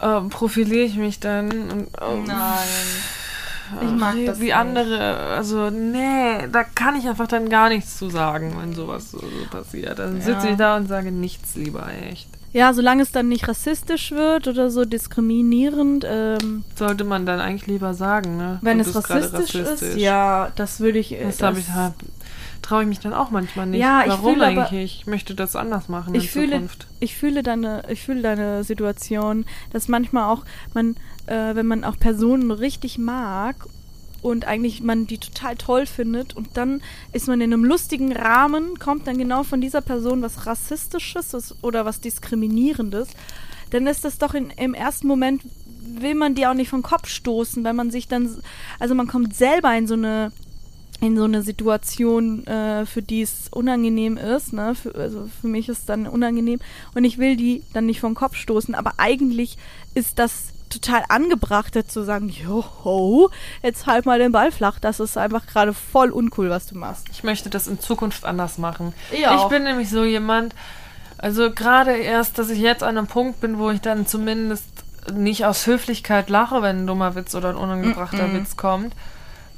äh, profiliere ich mich dann und äh, Ich mag rede das wie nicht. andere. Also, nee, da kann ich einfach dann gar nichts zu sagen, wenn sowas so, so passiert. Dann sitze Ja. ich da und sage nichts lieber, echt. Ja, solange es dann nicht rassistisch wird oder so diskriminierend, ähm, Sollte man dann eigentlich lieber sagen, ne? wenn es gerade rassistisch, ist, ja, das würde ich. äh, Das, habe ich halt. Traue ich mich dann auch manchmal nicht. Ja, ich Warum fühle aber- eigentlich? Ich möchte das anders machen in ich fühle, Zukunft. ich fühle deine, ich fühle deine Situation, dass manchmal auch man, äh, wenn man auch Personen richtig mag und eigentlich man die total toll findet und dann ist man in einem lustigen Rahmen, kommt dann genau von dieser Person was Rassistisches ist oder was Diskriminierendes, dann ist das doch in, im ersten Moment will man die auch nicht vom Kopf stoßen, wenn man sich dann, also man kommt selber in so eine in so eine Situation, äh, für die es unangenehm ist, ne? Für, also für mich ist es dann unangenehm und ich will die dann nicht vom Kopf stoßen, aber eigentlich ist das total angebracht, zu sagen, joho, jetzt halt mal den Ball flach, das ist einfach gerade voll uncool, was du machst. Ich möchte das in Zukunft anders machen. Ich Ich auch. bin nämlich so jemand, also gerade erst, dass ich jetzt an einem Punkt bin, wo ich dann zumindest nicht aus Höflichkeit lache, wenn ein dummer Witz oder ein unangebrachter Witz kommt.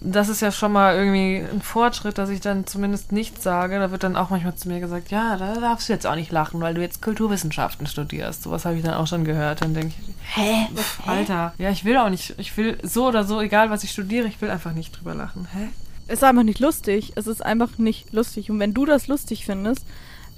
Das ist ja schon mal irgendwie ein Fortschritt, dass ich dann zumindest nichts sage. Da wird dann auch manchmal zu mir gesagt, ja, da darfst du jetzt auch nicht lachen, weil du jetzt Kulturwissenschaften studierst. Sowas habe ich dann auch schon gehört. Dann denke ich, Hä? Alter, ja, ich will auch nicht, ich will so oder so, egal was ich studiere, ich will einfach nicht drüber lachen. Hä? Es ist einfach nicht lustig. Es ist einfach nicht lustig. Und wenn du das lustig findest,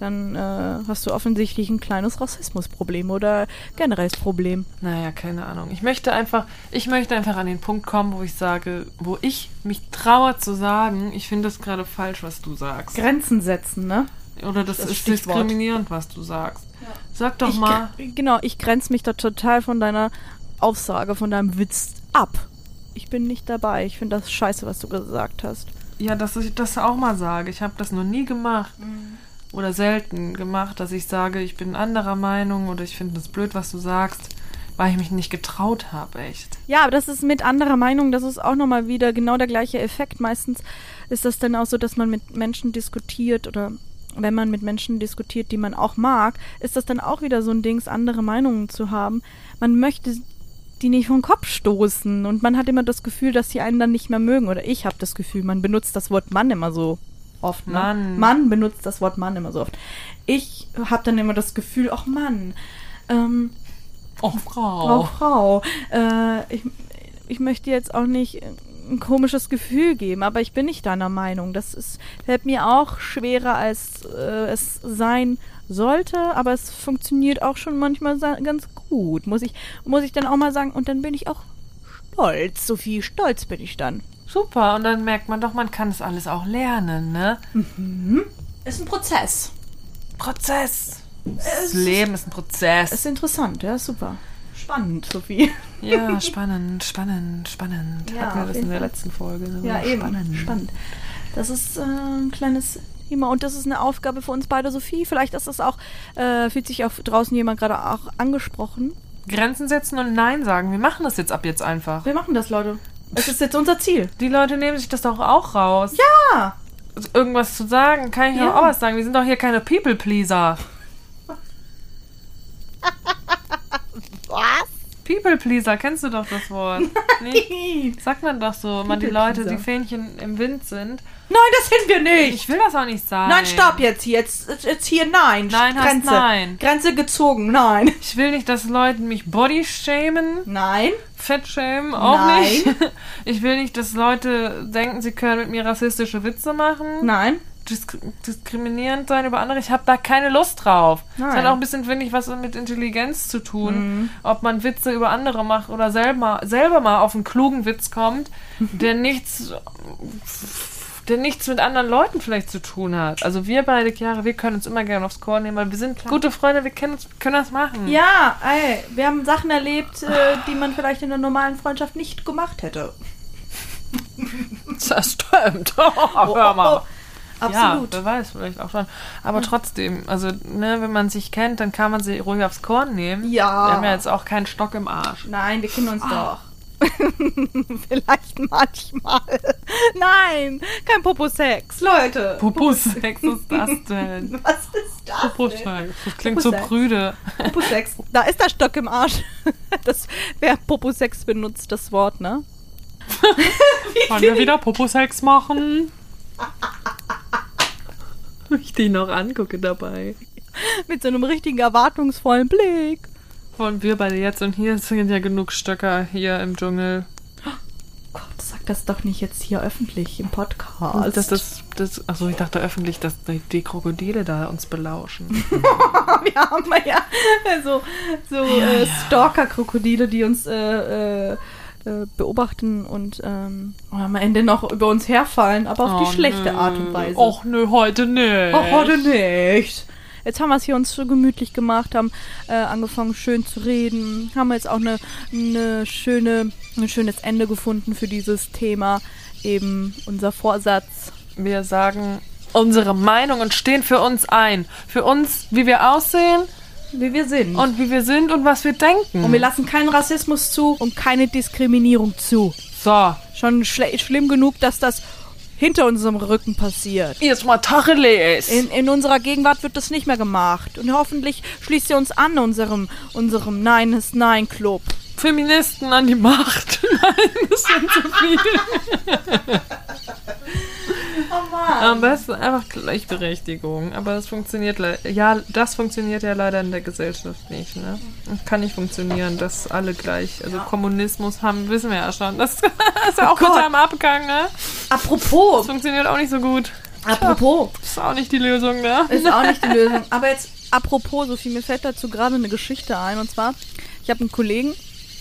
dann äh, hast du offensichtlich ein kleines Rassismusproblem oder generelles Problem. Naja, keine Ahnung. Ich möchte einfach, ich möchte einfach an den Punkt kommen, wo ich sage, wo ich mich traue zu sagen, ich finde das gerade falsch, was du sagst. Grenzen setzen, ne? Oder das, Das ist Stichwort. diskriminierend, was du sagst. Sag doch ich, mal. Genau, ich grenze mich da total von deiner Aussage, von deinem Witz ab. Ich bin nicht dabei. Ich finde das scheiße, was du gesagt hast. Ja, dass ich das auch mal sage. Ich habe das noch nie gemacht. Mhm. Oder selten gemacht, dass ich sage, ich bin anderer Meinung oder ich finde das blöd, was du sagst, weil ich mich nicht getraut habe, echt. Ja, aber das ist mit anderer Meinung, das ist auch nochmal wieder genau der gleiche Effekt. Meistens ist das dann auch so, dass man mit Menschen diskutiert oder wenn man mit Menschen diskutiert, die man auch mag, ist das dann auch wieder so ein Dings, andere Meinungen zu haben. Man möchte die nicht vom Kopf stoßen und man hat immer das Gefühl, dass die einen dann nicht mehr mögen. Oder ich habe das Gefühl, man benutzt das Wort Mann immer so oft. Ne? Mann. Mann benutzt das Wort Mann immer so oft. Ich habe dann immer das Gefühl, ach Mann, ähm, Oh, Frau, Frau. Frau, äh, ich, ich möchte jetzt auch nicht ein komisches Gefühl geben, aber ich bin nicht deiner Meinung. Das ist, fällt mir auch schwerer, als äh, es sein sollte, aber es funktioniert auch schon manchmal ganz gut, muss ich, muss ich dann auch mal sagen. Und dann bin ich auch stolz, Sophie, stolz bin ich dann. Super, und dann merkt man doch, man kann das alles auch lernen, ne? Mhm. Ist ein Prozess. Prozess. Das Leben ist ein Prozess. Ist interessant, ja, super. Spannend, Sophie. Ja, spannend, spannend, spannend. Ja, Hatten wir das in der Fall. letzten Folge. Ne? Ja, eben. Spannend. Spannend. Das ist äh, ein kleines Thema und das ist eine Aufgabe für uns beide, Sophie. Vielleicht ist das auch, äh, fühlt sich auch draußen jemand gerade auch angesprochen. Grenzen setzen und Nein sagen. Wir machen das jetzt ab jetzt einfach. Wir machen das, Leute. Es ist jetzt unser Ziel. Die Leute nehmen sich das doch auch raus. Ja. Irgendwas zu sagen, kann ich Ja. doch auch was sagen. Wir sind doch hier keine People-Pleaser. Was? People-Pleaser, kennst du doch das Wort? Nee, sagt man doch so, man die Leute, die Fähnchen im Wind sind. Nein, das sind wir nicht. Ich will das auch nicht sagen. Nein, stopp jetzt hier. Jetzt, jetzt- hier nein. Nein Grenze. nein. Grenze gezogen. Nein. Ich will nicht, dass Leute mich body-shamen. Nein. Fettschämen auch Nein. nicht. Ich will nicht, dass Leute denken, sie können mit mir rassistische Witze machen. Nein. Disk diskriminierend sein über andere. Ich habe da keine Lust drauf. Nein. Das hat auch ein bisschen, finde ich, was mit Intelligenz zu tun. Ob man Witze über andere macht oder selber, selber mal auf einen klugen Witz kommt, der nichts der nichts mit anderen Leuten vielleicht zu tun hat. Also wir beide, Chiara, wir können uns immer gerne aufs Korn nehmen, weil wir sind gute Freunde, wir können, uns, können das machen. Ja, ey, wir haben Sachen erlebt, äh, die man vielleicht in einer normalen Freundschaft nicht gemacht hätte. Das stimmt. Hör mal. Absolut. Ja, wer weiß, vielleicht auch schon. Aber trotzdem, also, ne, wenn man sich kennt, dann kann man sie ruhig aufs Korn nehmen. Ja. Wir haben ja jetzt auch keinen Stock im Arsch. Nein, wir kennen uns doch. Vielleicht manchmal. Nein, kein Popo-Sex. Leute. Popo-Sex ist das denn? Was ist das? Popo-Sex. Das klingt so Popo-Sex. prüde. Popo-Sex. Da ist der Stock im Arsch. Das, wer Popo-Sex benutzt, das Wort, ne? Wollen wir wieder Popo-Sex machen? Ich die noch angucke dabei. Mit so einem richtigen erwartungsvollen Blick. Wollen wir beide jetzt und hier sind ja genug Stöcker hier im Dschungel. Gott, sag das doch nicht jetzt hier öffentlich im Podcast. Das, das, das, achso, ich dachte öffentlich, dass die, Krokodile da uns belauschen. wir haben ja so, so äh, Stalker-Krokodile, die uns äh, äh, äh, beobachten und ähm, am Ende noch über uns herfallen, aber auf die schlechte Art und Weise. Oh, Och nö, heute nicht. Ach, heute nicht. Jetzt haben wir es hier uns so gemütlich gemacht, haben äh, angefangen schön zu reden, haben jetzt auch eine, eine schöne, ein schönes Ende gefunden für dieses Thema. Eben unser Vorsatz. Wir sagen unsere Meinung und stehen für uns ein. Für uns, wie wir aussehen Wie wir sind. und wie wir sind und was wir denken. Und wir lassen keinen Rassismus zu und keine Diskriminierung zu. so, Schon schle- schlimm genug, dass das hinter unserem Rücken passiert. jetzt mal Tacheles. In, in unserer Gegenwart wird das nicht mehr gemacht. Und hoffentlich schließt ihr uns an, unserem, unserem Nein ist Nein Club. Feministen an die Macht. Nein, das sind zu viel. Am besten einfach Gleichberechtigung. Aber das funktioniert ja, das funktioniert ja leider in der Gesellschaft nicht. Ne? Das kann nicht funktionieren, dass alle gleich. Also Kommunismus haben, wissen wir ja schon. Das ist ja auch Gott. total im Abgang, ne? Das Apropos, funktioniert auch nicht so gut. apropos, Das ist auch nicht die Lösung, ne? ist auch nicht die Lösung. Aber jetzt, apropos, Sophie, mir fällt dazu gerade eine Geschichte ein. Und zwar, ich habe einen Kollegen,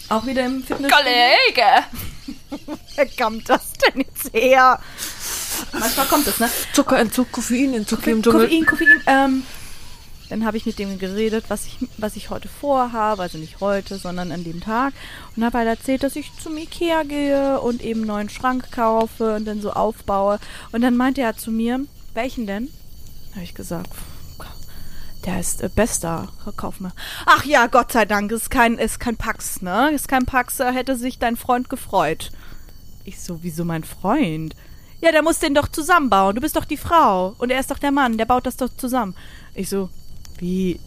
auch wieder im Fitness. Kollege! Wer kommt das denn jetzt her? Manchmal kommt es, ne? Zuckerentzug, Koffeinentzug im Dschungel. Koffein, Koffein. Ähm, dann habe ich mit dem geredet, was ich, was ich heute vorhabe, also nicht heute, sondern an dem Tag. Und habe halt erzählt, dass ich zum Ikea gehe und eben einen neuen Schrank kaufe und dann so aufbaue. Und dann meinte er zu mir, welchen denn? Habe ich gesagt, der ist äh, bester, kauf mal. Ach ja, Gott sei Dank, ist kein, ist kein Pax, ne? Ist kein Pax, äh, hätte sich dein Freund gefreut. Ich so, wieso mein Freund? Ja, der muss den doch zusammenbauen. Du bist doch die Frau. Und er ist doch der Mann. Der baut das doch zusammen. Ich so, wie?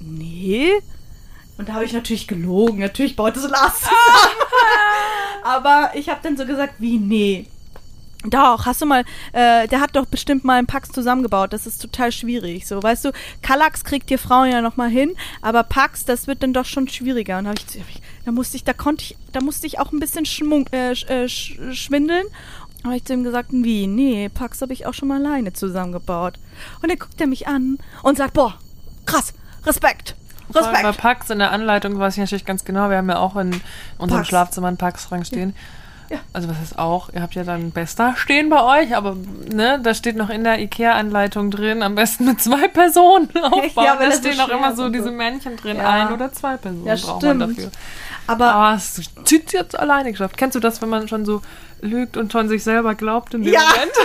Nee? Und da habe ich natürlich gelogen. Natürlich baut es Lars zusammen. Aber ich habe dann so gesagt, wie nee? Doch, hast du mal, äh, der hat doch bestimmt mal einen Pax zusammengebaut. Das ist total schwierig. So, weißt du, Kallax kriegt ihr Frauen ja noch mal hin, aber Pax, das wird dann doch schon schwieriger. Und hab ich, da musste ich, da konnte ich, da musste ich auch ein bisschen schmunk, äh, sch- äh, sch- schwindeln. Habe ich zu ihm gesagt, wie, nee, Pax habe ich auch schon mal alleine zusammengebaut. Und dann guckt er mich an und sagt, boah, krass, Respekt, allem Bei Respekt. Pax in der Anleitung weiß ich natürlich ganz genau. Wir haben ja auch in unserem Pax. Schlafzimmer einen Pax-Schrank stehen. Ja. Also was ist auch? Ihr habt ja dann Besta stehen bei euch, aber ne, da steht noch in der Ikea-Anleitung drin, am besten mit zwei Personen aufbauen. Ja, da stehen auch schwer immer so diese. Männchen drin. Ja. Ein oder zwei Personen Ja, braucht man stimmt. dafür. Aber Aber es zieht jetzt alleine geschafft. Kennst du das, wenn man schon so lügt und schon sich selber glaubt in dem Ja. Moment?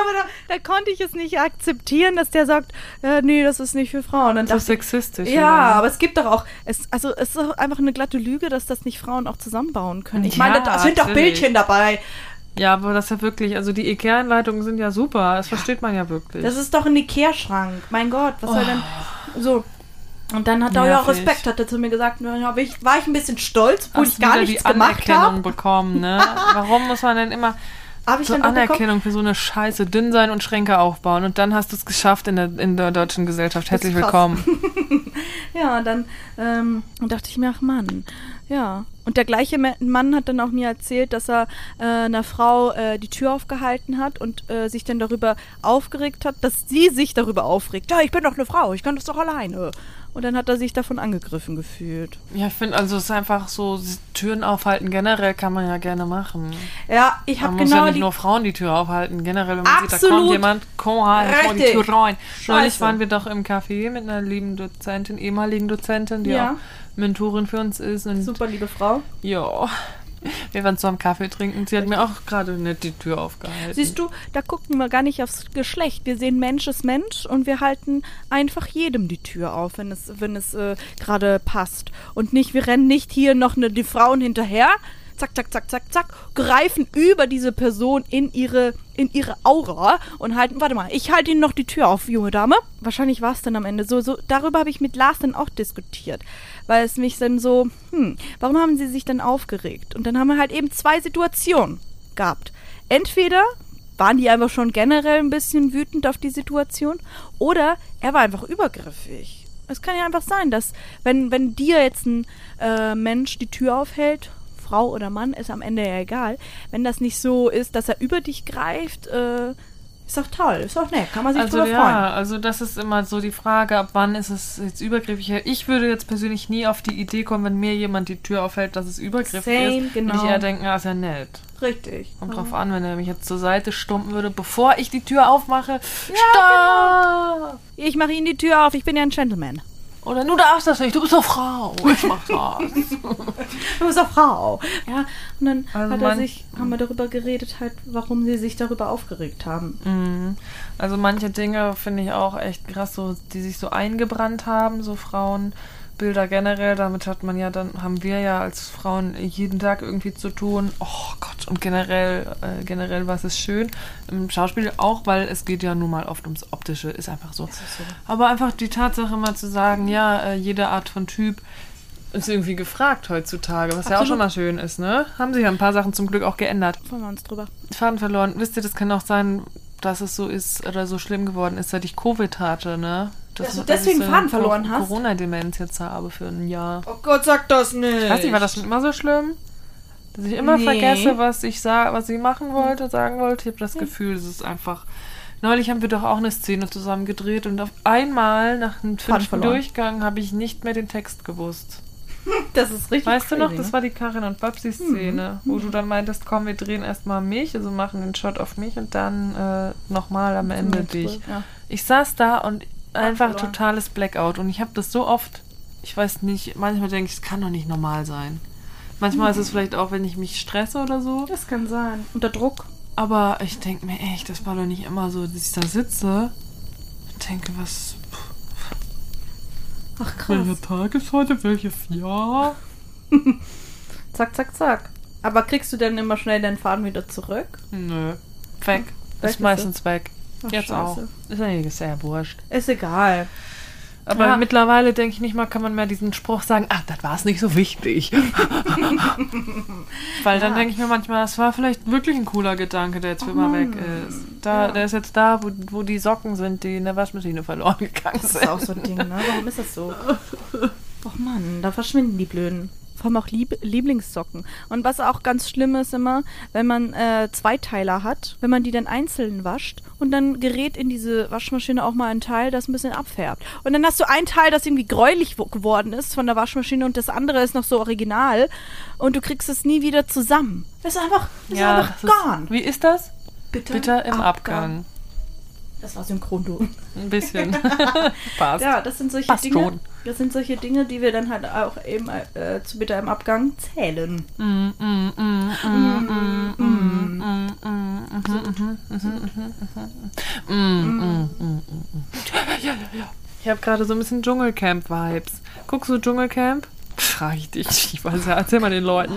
Aber da, da konnte ich es nicht akzeptieren, dass der sagt, äh, nee, das ist nicht für Frauen. Dann dachte ich, sexistisch. ja, oder? aber es gibt doch auch, es, also es ist doch einfach eine glatte Lüge, dass das nicht Frauen auch zusammenbauen können. Ich Ja, meine, da sind doch. Bildchen dabei. Ja, aber das ist ja wirklich, also die Ikea-Anleitungen sind ja super. Das versteht man ja wirklich. Das ist doch ein Ikea-Schrank. Mein Gott, was soll denn so? Und dann hat er ja auch. Respekt, hat er zu mir gesagt. Dann hab ich, war ich ein bisschen stolz, obwohl ich gar nichts die gemacht habe. bekommen, ne? Warum muss man denn immer Habe ich so dann bekommen? Anerkennung für so eine Scheiße, dünn sein und Schränke aufbauen und dann hast du es geschafft in der, in der deutschen Gesellschaft. Herzlich willkommen. Ja, dann ähm, und dachte ich mir, ach Mann, ja. Und der gleiche Ma- Mann hat dann auch mir erzählt, dass er äh, einer Frau äh, die Tür aufgehalten hat und äh, sich dann darüber aufgeregt hat, dass sie sich darüber aufregt. Ja, ich bin doch eine Frau, ich kann das doch alleine. Und dann hat er sich davon angegriffen gefühlt. Ja, ich finde, also es ist einfach so, Türen aufhalten generell kann man ja gerne machen. Ja, ich Man habe muss genau ja nicht die. nur Frauen die Tür aufhalten. Generell, wenn man sieht, da kommt jemand, komm rein, vor die Richtig. Tür rein. Neulich Scheiße. waren wir doch im Café mit einer lieben Dozentin, ehemaligen Dozentin, die Ja. auch Mentorin für uns ist. Und Super liebe Frau. ja, wir waren zusammen Kaffee trinken. Sie hat mir auch gerade nicht die Tür aufgehalten. Siehst du, da gucken wir gar nicht aufs Geschlecht. Wir sehen Mensch ist Mensch und wir halten einfach jedem die Tür auf, wenn es, wenn es äh, gerade passt. Und nicht, wir rennen nicht hier noch ne, die Frauen hinterher, zack, zack, zack, zack, zack, greifen über diese Person in ihre, in ihre Aura und halten, warte mal, ich halte Ihnen noch die Tür auf, junge Dame. Wahrscheinlich war es dann am Ende so, so, darüber habe ich mit Lars dann auch diskutiert, weil es mich dann so, hm, warum haben sie sich dann aufgeregt? Und dann haben wir halt eben zwei Situationen gehabt. Entweder waren die einfach schon generell ein bisschen wütend auf die Situation oder er war einfach übergriffig. Es kann ja einfach sein, dass wenn, wenn dir jetzt ein äh, Mensch die Tür aufhält, Frau oder Mann, ist am Ende ja egal, wenn das nicht so ist, dass er über dich greift, äh, ist doch toll, ist doch nett, kann man sich Also drüber ja, freuen. also das ist immer so die Frage, ab wann ist es jetzt übergriffig? Ich würde jetzt persönlich nie auf die Idee kommen, wenn mir jemand die Tür aufhält, dass es übergriffig Same, ist. genau. Würde ich eher denken, ah, ist ja nett. Richtig. Kommt drauf an, wenn er mich jetzt zur Seite stumpen würde, bevor ich die Tür aufmache. Stopp! Ich mache Ihnen die Tür auf, ich bin ja ein Gentleman. Oder du darfst das nicht, du bist doch Frau. Ich mach das. Du bist eine Frau. Ja, und dann Also hat er man- sich, haben wir darüber geredet, halt, warum sie sich darüber aufgeregt haben. Mhm. Also manche Dinge finde ich auch echt krass, so, die sich so eingebrannt haben, so Frauenbilder generell. Damit hat man ja dann, haben wir ja als Frauen jeden Tag irgendwie zu tun. Oh Gott, und generell, äh, generell was ist schön. Im Schauspiel auch, weil es geht ja nun mal oft ums Optische, ist einfach so. Aber einfach die Tatsache mal zu sagen, ja, äh, jede Art von Typ ist irgendwie gefragt heutzutage, was ja auch Absolut. schon mal schön ist, ne? Haben sich ja ein paar Sachen zum Glück auch geändert. Freuen wir uns drüber. Faden verloren. Wisst ihr, das kann auch sein, dass es so ist oder so schlimm geworden ist, seit ich Covid hatte, ne? Dass du ich deswegen Faden verloren hast? Corona-Demenz jetzt habe für ein Jahr. Oh Gott, sag das nicht. Ich weiß nicht, war das schon immer so schlimm? Dass ich immer Nee. vergesse, was ich sag, was ich machen wollte, sagen wollte. Ich habe das Gefühl, es ist einfach. Neulich haben wir doch auch eine Szene zusammen gedreht und auf einmal nach einem fünften. Durchgang habe ich nicht mehr den Text gewusst. Das ist richtig Weißt du noch, crazy, das ne? war die Karin und Babsi-Szene, wo du dann meintest, komm, wir drehen erstmal mich, also machen den Shot auf mich und dann äh, nochmal am Ende dich. Ja. Ich saß da und einfach verloren. totales Blackout und ich habe das so oft, ich weiß nicht, manchmal denke ich, es kann doch nicht normal sein. Manchmal ist es vielleicht auch, wenn ich mich stresse oder so, Das kann sein. Unter Druck. aber ich denke mir echt, das war doch nicht immer so, dass ich da sitze und denke, was, Ach krass. welcher Tag ist heute, welches Jahr? Zack, zack, zack. Aber kriegst du dann immer schnell deinen Faden wieder zurück? Nö, weg. Weg Ist ist meistens weg. Ach, Jetzt scheiße. auch. Ist ja ja wurscht. Ist egal. Aber Ja. mittlerweile denke ich nicht mal, kann man mehr diesen Spruch sagen, ah, das war es nicht so wichtig. Weil dann Ja. denke ich mir manchmal, das war vielleicht wirklich ein cooler Gedanke, der jetzt für immer weg ist. Da, Ja. Der ist jetzt da, wo, wo die Socken sind, die in der Waschmaschine verloren gegangen Das sind. ist auch so ein Ding, ne? Warum ist das so? Och Mann, da verschwinden die Blöden. Vor allem auch Lieb Lieblingssocken. Und was auch ganz schlimm ist immer, wenn man äh, Zweiteiler hat, wenn man die dann einzeln wascht und dann gerät in diese Waschmaschine auch mal ein Teil, das ein bisschen abfärbt. Und dann hast du ein Teil, das irgendwie gräulich wo- geworden ist von der Waschmaschine und das andere ist noch so original und du kriegst es nie wieder zusammen. Das ist einfach, das ist einfach das ist- gone. Wie ist das? Bitter, Bitter im Abgang. Das war synchron. Ein bisschen. Passt. Ja, das sind solche Passt Dinge. Schon. Das sind solche Dinge, die wir dann halt auch eben äh, zu bitter im Abgang zählen. Ich habe gerade so ein bisschen Dschungelcamp-Vibes. Guckst du Dschungelcamp? Frag ich dich. Ich weiß ja, erzähl mal den Leuten.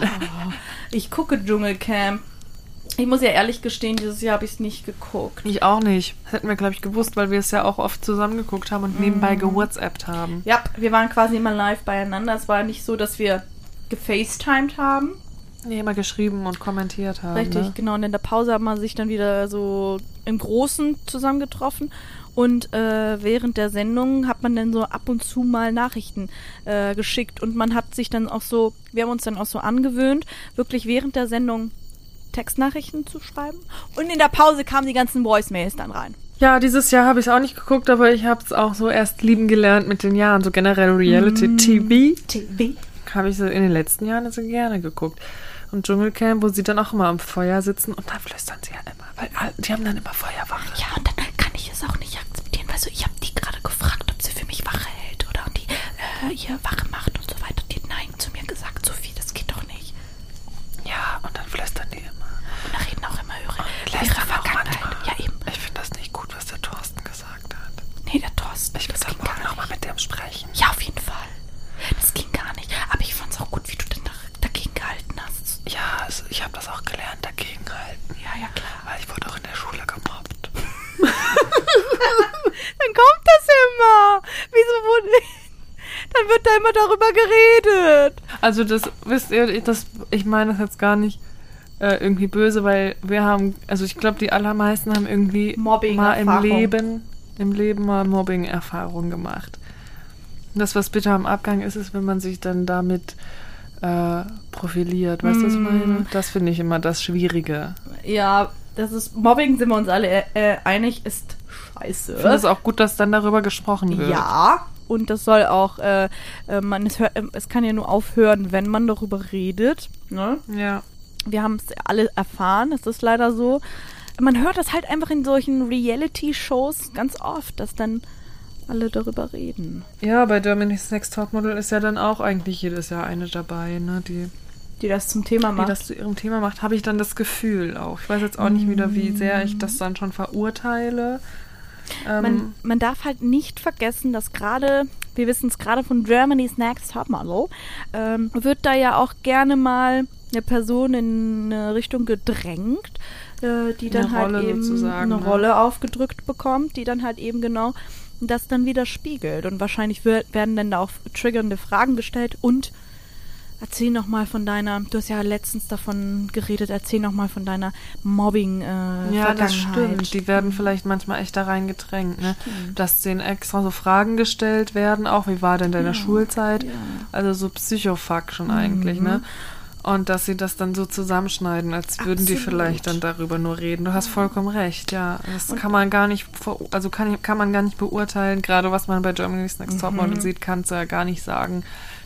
Ich gucke Dschungelcamp. Ich muss ja ehrlich gestehen, dieses Jahr habe ich es nicht geguckt. Ich auch nicht. Das hätten wir, glaube ich, gewusst, weil wir es ja auch oft zusammen geguckt haben und nebenbei gewhatsappt haben. Ja, wir waren quasi immer live beieinander. Es war nicht so, dass wir gefacetimed haben. Nee, immer geschrieben und kommentiert haben. Richtig, Ne? genau. Und in der Pause haben wir sich dann wieder so im Großen zusammengetroffen. Und äh, während der Sendung hat man dann so ab und zu mal Nachrichten äh, geschickt. Und man hat sich dann auch so, wir haben uns dann auch so angewöhnt, wirklich während der Sendung Textnachrichten zu schreiben. Und in der Pause kamen die ganzen Voicemails dann rein. Ja, dieses Jahr habe ich es auch nicht geguckt, aber ich habe es auch so erst lieben gelernt mit den Jahren. So generell Reality-TV TV. habe ich so in den letzten Jahren so gerne geguckt. Und Dschungelcamp, wo sie dann auch immer am Feuer sitzen und dann flüstern sie ja immer, weil die haben dann immer Feuerwache. Ja, und dann kann ich es auch nicht akzeptieren. Weißt du, ich habe die gerade gefragt, ob sie für mich Wache hält oder die äh, hier Wache macht und so weiter. Die hat Nein zu mir gesagt, Sophie, das geht doch nicht. Ja, und dann flüstern die immer. Und da reden auch immer ihre auch Vergangenheit. manchmal. Ja, eben. Ich finde das nicht gut, was der Thorsten gesagt hat. Nee, der Thorsten. Ich will das ging morgen nochmal mit dem sprechen. Ja, auf jeden Fall. Das ging gar nicht. Aber ich fand's auch gut, wie du dann da- dagegen gehalten hast. Ja, also ich habe das auch gelernt, dagegenhalten. Ja, ja, klar. Weil ich wurde auch in der Schule gemobbt. Dann kommt das immer. Wieso wurde... Dann wird da immer darüber geredet. Also das, wisst ihr, das, ich meine das jetzt gar nicht äh, irgendwie böse, weil wir haben, also ich glaube, die allermeisten haben irgendwie Mobbing- mal im. Leben, im Leben mal Mobbing-Erfahrung gemacht. Und Das, was bitter am Abgang ist, ist, wenn man sich dann damit äh, profiliert. Weißt du, was ich Mm. meine? Das finde ich immer das Schwierige. Ja, das ist... Mobbing, sind wir uns alle äh, einig, ist scheiße. Ich finde es auch gut, dass dann darüber gesprochen wird. Ja, und das soll auch, äh, äh, man, es, hör, äh, es kann ja nur aufhören, wenn man darüber redet. Ne? Ja. Wir haben es alle erfahren, es ist leider so. Man hört das halt einfach in solchen Reality-Shows ganz oft, dass dann alle darüber reden. Ja, bei Germany's Next Topmodel ist ja dann auch eigentlich jedes Jahr eine dabei, ne, die Die das zum Thema die macht. das zu ihrem Thema macht, habe ich dann das Gefühl auch. Ich weiß jetzt auch nicht wieder, wie sehr ich das dann schon verurteile. Ähm, man, man darf halt nicht vergessen, dass gerade, wir wissen es gerade von Germany's Next Topmodel, ähm, wird da ja auch gerne mal eine Person in eine Richtung gedrängt, äh, die dann Eine halt Rolle eben sozusagen, eine ne? Rolle aufgedrückt bekommt, die dann halt eben genau das dann wieder spiegelt. Und wahrscheinlich wird, werden dann da auch triggernde Fragen gestellt und Erzähl noch mal von deiner, du hast ja letztens davon geredet, erzähl noch mal von deiner Mobbing äh, ja, das stimmt. Die werden vielleicht manchmal echt da reingedrängt, ne? Dass denen extra so Fragen gestellt werden, auch wie war denn deine Schulzeit? ja. Mhm. Also so Psychofuck schon eigentlich, ne? Und dass sie das dann so zusammenschneiden, als würden die Absolut. vielleicht dann darüber nur reden. Du hast vollkommen recht, ja. Das kann man gar nicht, also kann, kann man gar nicht beurteilen. Gerade was man bei Germany's Next Mhm. Topmodel sieht, kannst du ja gar nicht sagen,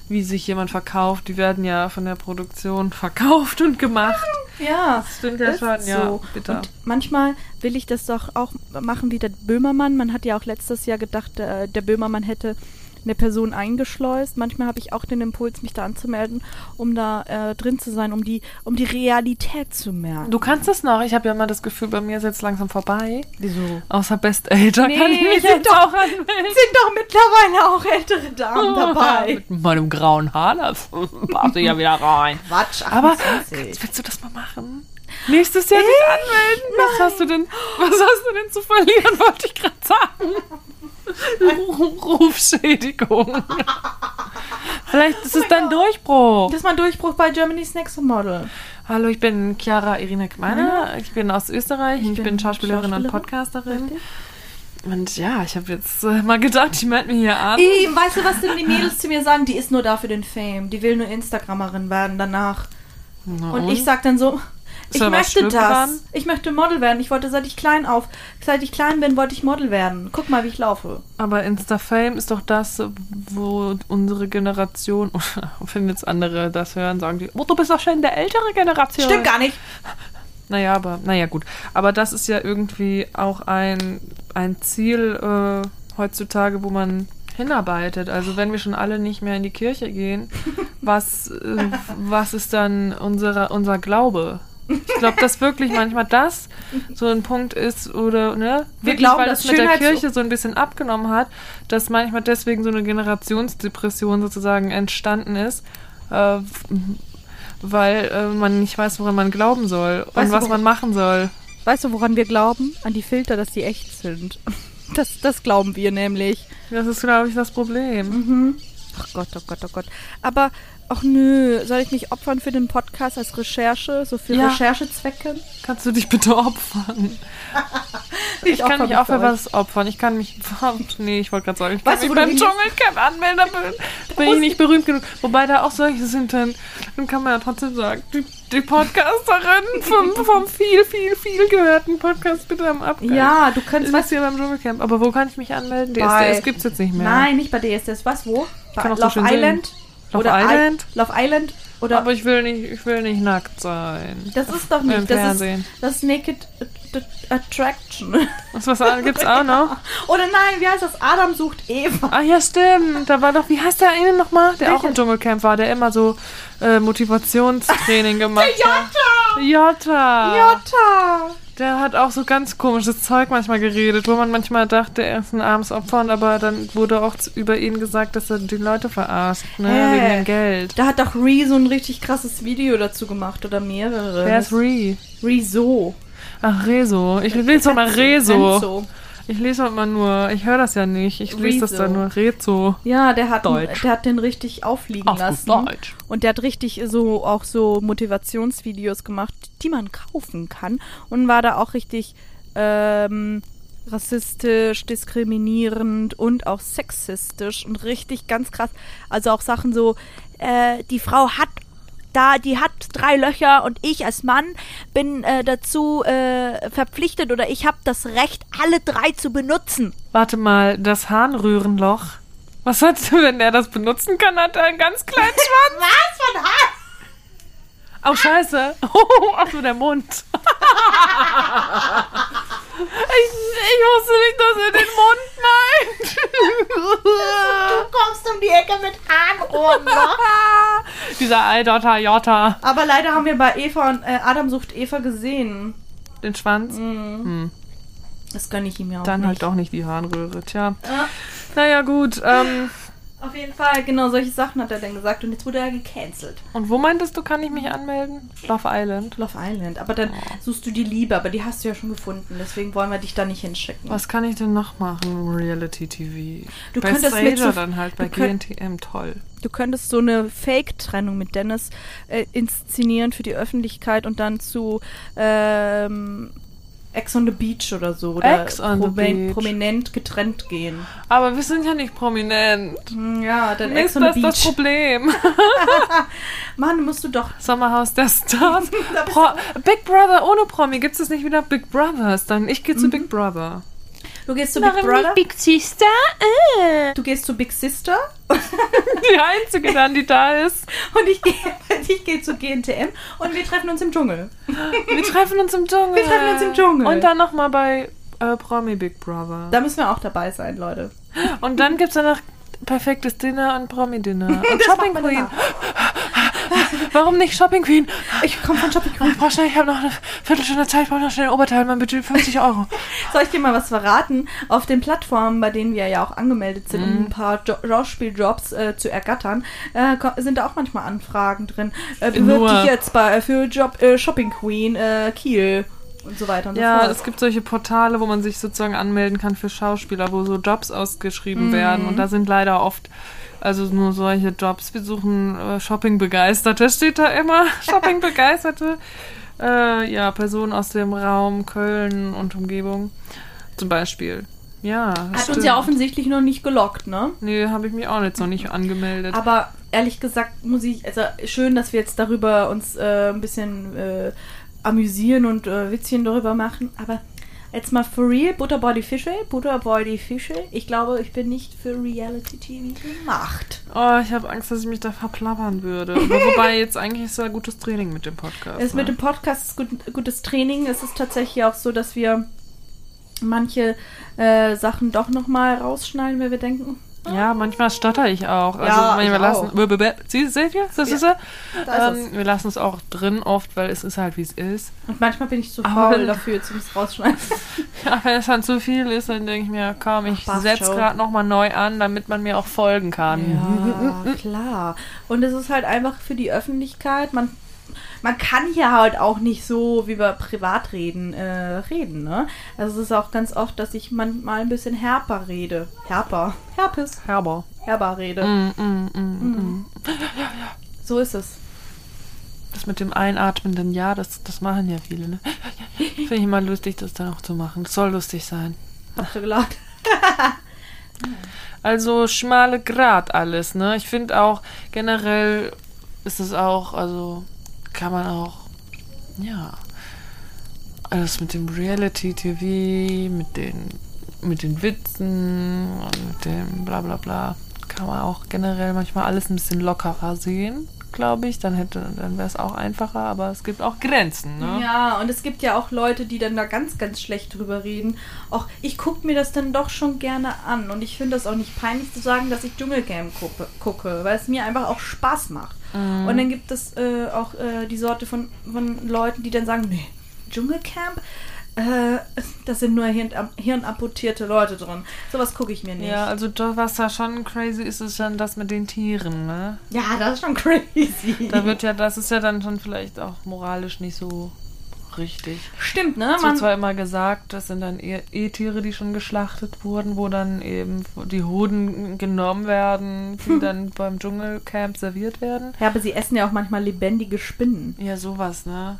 wie sich jemand verkauft. Die werden ja von der Produktion verkauft und gemacht. Ja, Das stimmt ja schon, ja. so. Bitter. Und manchmal will ich das doch auch machen wie der Böhmermann. Man hat ja auch letztes Jahr gedacht, äh, der Böhmermann hätte eine Person eingeschleust. Manchmal habe ich auch den Impuls, mich da anzumelden, um da äh, drin zu sein, um die, um die Realität zu merken. Du kannst es noch. Ich habe ja immer das Gefühl, bei mir ist jetzt langsam vorbei. Wieso? Außer Best Age Nee, kann ich mich sind jetzt doch- auch anmelden. Sind doch mittlerweile auch ältere Damen dabei. Mit meinem grauen Haar, das passt ja wieder rein. Quatsch, Aber 28. kannst, willst du das mal machen? Nächstes Jahr dich anmelden? Was hast du denn, was hast du denn zu verlieren, wollte ich gerade sagen. Rufschädigung. Vielleicht ist es dann Durchbruch. Das ist mal Durchbruch bei Germany's Next Model. Hallo, ich bin Chiara Irina Gmeiner. Ich bin aus Österreich. Ich, bin, bin Schauspielerin, und Schauspielerin. Podcasterin. Richtig. Und ja, ich habe jetzt äh, mal gedacht, ich melde mich hier an. Ey, weißt du, was denn die Mädels zu mir sagen? Die ist nur da für den Fame. Die will nur Instagrammerin werden danach. Na Und ich sag dann so, ich möchte das. dran? Ich möchte Model werden. Ich wollte, seit ich klein auf, seit ich klein bin, wollte ich Model werden. Guck mal, wie ich laufe. Aber Insta-Fame ist doch das, wo unsere Generation, wenn jetzt andere das hören, sagen die, oh, du bist doch schon in der ältere Generation. Stimmt gar nicht. Naja, aber, naja, gut. Aber das ist ja irgendwie auch ein, ein Ziel äh, heutzutage, wo man hinarbeitet. Also wenn wir schon alle nicht mehr in die Kirche gehen, was, äh, was ist dann unsere, unser Glaube? Ich glaube, dass wirklich manchmal das so ein Punkt ist oder ne, Wir wirklich, glauben, weil dass das mit der Kirche so ein bisschen abgenommen hat, dass manchmal deswegen so eine Generationsdepression sozusagen entstanden ist, äh, weil äh, man nicht weiß, woran man glauben soll und Weißt du, was woran- man machen soll. Weißt du, woran wir glauben? An die Filter, dass die echt sind. Das, das glauben wir nämlich. Das ist, glaube ich, das Problem. Mhm. Ach Gott, oh Gott, oh Gott. Aber, ach nö, soll ich mich opfern für den Podcast als Recherche? So für Ja. Recherchezwecke? Kannst du dich bitte opfern? Ich, kann mich auch für was opfern. Ich kann mich. Nee, ich wollte gerade sagen, ich kann Weißt du, mich beim Dschungelcamp anmelden, da bin, bin ich nicht berühmt genug. Wobei da auch solche sind, dann, dann kann man ja trotzdem sagen, die, die Podcasterin vom, vom viel, viel, viel gehörten Podcast bitte am Abgang. Ja, du könntest ist hier beim Dschungelcamp. Aber wo kann ich mich anmelden? Bei- DSDS gibt's jetzt nicht mehr. Nein, nicht bei DSDS. Was, wo? Bei Kann Love schön sehen. Love oder Island? I Love Island? Oder Aber ich will nicht, ich will nicht nackt sein. das ist doch Im nicht. Das ist, Fernsehen. das ist Naked Attraction. Was, was gibt's auch noch? Oder nein, wie heißt das? Adam sucht Eva. Ah ja, stimmt. Da war doch, wie heißt der eine nochmal? Der auch Welcher? im Dschungelcamp war, der immer so äh, Motivationstraining gemacht hat. Jota! Jota! Der hat auch so ganz komisches Zeug manchmal geredet, wo man manchmal dachte, er ist ein armes Opfer, und aber dann wurde auch über ihn gesagt, dass er die Leute verarscht, ne? Äh. Wegen dem Geld. Da hat doch Ree so ein richtig krasses Video dazu gemacht oder mehrere. Wer ist Ree? Rezo. Ach, Rezo. Ich lese doch mal Rezo. Renzo. Ich lese doch mal nur, ich höre das ja nicht. Ich lese das dann nur. Rezo. Ja, der hat, Deutsch. der hat den richtig aufliegen Auf lassen. Deutsch. Und der hat richtig so auch so Motivationsvideos gemacht, die man kaufen kann. Und war da auch richtig ähm, rassistisch, diskriminierend und auch sexistisch und richtig ganz krass. Also auch Sachen so, äh, die Frau hat da, die hat drei Löcher und ich als Mann bin äh, dazu äh, verpflichtet oder ich habe das Recht, alle drei zu benutzen. Warte mal, das Harnröhrenloch. Was hat, wenn er das benutzen kann, hat er einen ganz kleinen Schwanz. Was von Haar? Oh, scheiße. Oh, ach so, der Mund. Ich, ich wusste nicht, dass er den Mund meint. Du kommst um die Ecke mit Harnrohren. Dieser Aldotter Jota. Aber leider haben wir bei Eva und äh, Adam sucht Eva gesehen. Den Schwanz. Mhm. Hm. Das gönne ich ihm ja auch Dann nicht. halt auch nicht die Harnröhre. Tja. Ja, Naja, gut. Ähm, auf jeden Fall, genau solche Sachen hat er dann gesagt und jetzt wurde er gecancelt. und wo meintest du, kann ich mich anmelden? Love Island. Love Island. Aber dann suchst du die Liebe, aber die hast du ja schon gefunden. Deswegen wollen wir dich da nicht hinschicken. Was kann ich denn noch machen? Reality TV. Du bei könntest mit so- dann halt, bei GNTM, toll. Du könntest so eine Fake-Trennung mit Dennis äh, inszenieren für die Öffentlichkeit und dann zu ähm, Ex on the Beach oder so. Oder Ex on the Beach. prominent getrennt gehen. Aber wir sind ja nicht prominent. Hm, Ja, dann Ist Ex on the das das Beach. Problem? Mann, musst du doch. Sommerhaus der Stars. Pro Big Brother ohne Promi. Gibt es nicht wieder Big Brothers? Dann ich gehe zu Big Brother. Du gehst zu Big Brother. Big Sister? Äh. Du gehst zu Big Sister Die einzige dann, die da ist. und ich gehe ich gehe zu GNTM und wir treffen uns im Dschungel. Wir treffen uns im Dschungel. Wir treffen uns im Dschungel. Und dann nochmal bei äh, Promi Big Brother. Da müssen wir auch dabei sein, Leute. Und dann gibt es danach perfektes Dinner und Promi-Dinner. Und Shopping Queen. Warum nicht Shopping Queen? Ich komme von Shopping Ich brauche schnell, ich habe noch eine Viertelstunde Zeit, ich brauche noch schnell ein Oberteil, mein Budget 50 Euro. Soll ich dir mal was verraten? Auf den Plattformen, bei denen wir ja auch angemeldet sind, um ein paar jo Schauspieljobs äh, zu ergattern, äh, sind da auch manchmal Anfragen drin. Äh, bewirb Nur- dich jetzt bei, für Job äh, Shopping Queen äh, Kiel. und so weiter und Ja, so fort. es gibt solche Portale, wo man sich sozusagen anmelden kann für Schauspieler, wo so Jobs ausgeschrieben Mhm. werden. Und da sind leider oft also nur solche Jobs. Wir suchen äh, Shopping-Begeisterte, steht da immer. Shopping-Begeisterte. äh, ja, Personen aus dem Raum Köln und Umgebung zum Beispiel. Ja, Hat uns stimmt. ja offensichtlich noch nicht gelockt, ne? Nee, habe ich mich auch jetzt noch nicht angemeldet. Aber ehrlich gesagt muss ich, also schön, dass wir jetzt darüber uns äh, ein bisschen äh, amüsieren und äh, Witzchen darüber machen, aber jetzt mal for real, Butterbody Fische, Butterbody Fische, ich glaube, ich bin nicht für Reality TV gemacht. Oh, ich habe Angst, dass ich mich da verplappern würde. Wobei jetzt eigentlich ist ja gutes Training mit dem Podcast. Es ne? mit dem Podcast ist gut, gutes Training. Es ist tatsächlich auch so, dass wir manche äh, Sachen doch nochmal rausschneiden, weil wir denken, Ja, manchmal stotter ich auch. Also Ja, manchmal ich lassen. auch. Sie, seht ihr? Das Ja, ist er. da ist Ähm, wir lassen es auch drin oft, weil es ist halt wie es ist. Und manchmal bin ich zu Aber faul dafür, zum rausschneiden. Ja, wenn es dann zu viel ist, dann denke ich mir, komm, ich setze gerade nochmal neu an, damit man mir auch folgen kann. Ja, klar. Und es ist halt einfach für die Öffentlichkeit, man, man kann hier halt auch nicht so, wie wir privat reden, äh, reden, ne? Also es ist auch ganz oft, dass ich manchmal ein bisschen herper rede. Herper. Herpes. Herber. Herber rede. Mm, mm, mm, mm. So ist es. Das mit dem einatmenden Ja, das, das machen ja viele. Ne? Finde ich immer lustig, das dann auch zu machen. Das soll lustig sein. Hast du gelacht? Also schmale Grat alles, ne? Ich finde auch generell ist es auch, also kann man auch, ja, alles mit dem Reality-TV, mit den, mit den Witzen und mit dem bla bla bla, kann man auch generell manchmal alles ein bisschen lockerer sehen, glaube ich. Dann hätte, dann wäre es auch einfacher, aber es gibt auch Grenzen, ne? Ja, und es gibt ja auch Leute, die dann da ganz, ganz schlecht drüber reden. Auch ich gucke mir das dann doch schon gerne an. Und ich finde das auch nicht peinlich zu sagen, dass ich Dschungelcamp gucke, gucke weil es mir einfach auch Spaß macht. Mhm. Und dann gibt es äh, auch äh, die Sorte von, von Leuten, die dann sagen, nee, Dschungelcamp? Äh, das sind nur Hirn, hirnamputierte Leute drin. Sowas gucke ich mir nicht. Ja, also doch, was da schon crazy ist, ist dann das mit den Tieren, ne? Ja, das ist schon crazy. Da wird ja, das ist ja dann schon vielleicht auch moralisch nicht so richtig. Stimmt, ne? Es wird zwar immer gesagt, das sind dann E-Tiere, die schon geschlachtet wurden, wo dann eben die Hoden genommen werden, die dann beim Dschungelcamp serviert werden. ja, aber sie essen ja auch manchmal lebendige Spinnen. Ja, sowas, ne?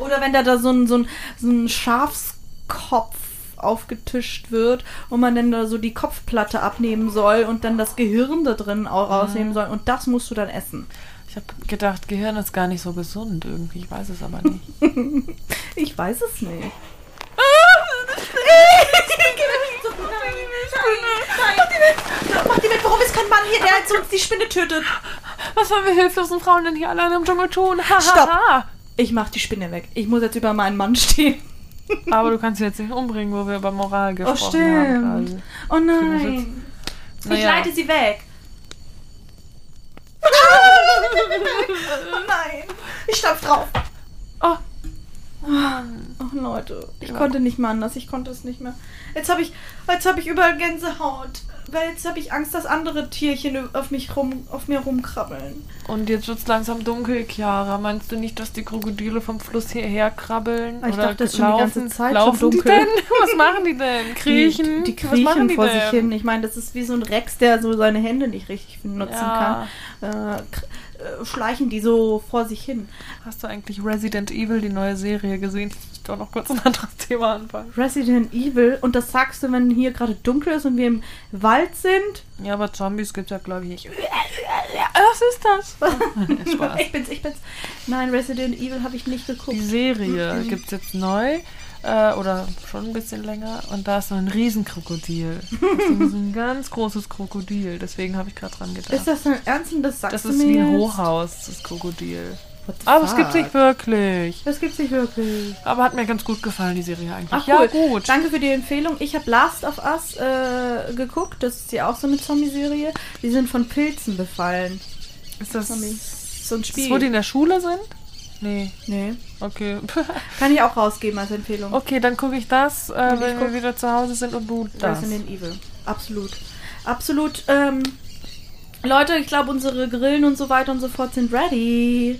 Oder wenn da, da so ein, so ein, so ein Schafskopf aufgetischt wird und man dann da so die Kopfplatte abnehmen soll und dann das Gehirn da drin auch rausnehmen soll und das musst du dann essen. Ich habe gedacht, Gehirn ist gar nicht so gesund irgendwie. Ich weiß es aber nicht. Ich weiß es nicht. Mach die weg, warum ist kein Mann hier, der jetzt uns die Spinne tötet? Was sollen wir hilflosen Frauen denn hier alleine im Dschungel tun? Stopp. Ich mach die Spinne weg. Ich muss jetzt über meinen Mann stehen. Aber du kannst sie jetzt nicht umbringen, wo wir über Moral Oh, gesprochen haben. stimmt. gerade. Oh nein. Ich Naja. leite sie weg. oh Oh Leute, ich konnte nicht mehr anders. Ich konnte es nicht mehr. Jetzt habe ich, jetzt habe ich überall Gänsehaut. Weil jetzt habe ich Angst, dass andere Tierchen auf mich rum, auf mir rumkrabbeln. Und jetzt wird's langsam dunkel, Chiara. Meinst du nicht, dass die Krokodile vom Fluss hierher krabbeln? Ich Oder dachte, es ist schon die ganze Zeit schon laufen die dunkel. denn? Was machen die denn? Kriechen? Die, die Was machen kriechen die vor denn? sich hin. Ich meine, das ist wie so ein Rex, der so seine Hände nicht richtig benutzen Ja. kann. Äh, äh, schleichen die so vor sich hin. Hast du eigentlich Resident Evil, die neue Serie, gesehen? Ich doch noch kurz ein anderes Thema anfangen. Resident Evil. Und das sagst du, wenn hier gerade dunkel ist und wir im Wald sind. Ja, aber Zombies gibt's ja, glaube ich, nicht. Was ist das? Ich bin's, ich bin's. Nein, Resident Evil habe ich nicht geguckt. Die Serie gibt's jetzt neu. Äh, oder schon ein bisschen länger. Und da ist so ein Riesenkrokodil. Das ist so ein ganz großes Krokodil. Deswegen habe ich gerade dran gedacht. Ist das denn ernst und das Das ist wie ein? Hochhaus, das Krokodil. Aber es gibt nicht wirklich. Das gibt's nicht wirklich. Aber hat mir ganz gut gefallen, die Serie eigentlich. Ach ja, cool. gut. Danke für die Empfehlung. Ich habe Last of Us äh, geguckt. Das ist ja auch so eine Zombie-Serie. Die sind von Pilzen befallen. Ist das, Zombie. ist So ein das, Spiel. wo die in der Schule sind? Nee, nee. okay. Kann ich auch rausgeben als Empfehlung. okay, dann gucke ich das, äh, ich wenn guck- wir wieder zu Hause sind und du das. Resident Evil. Absolut. Absolut. Ähm, Leute, ich glaube, unsere Grillen und so weiter und so fort sind ready.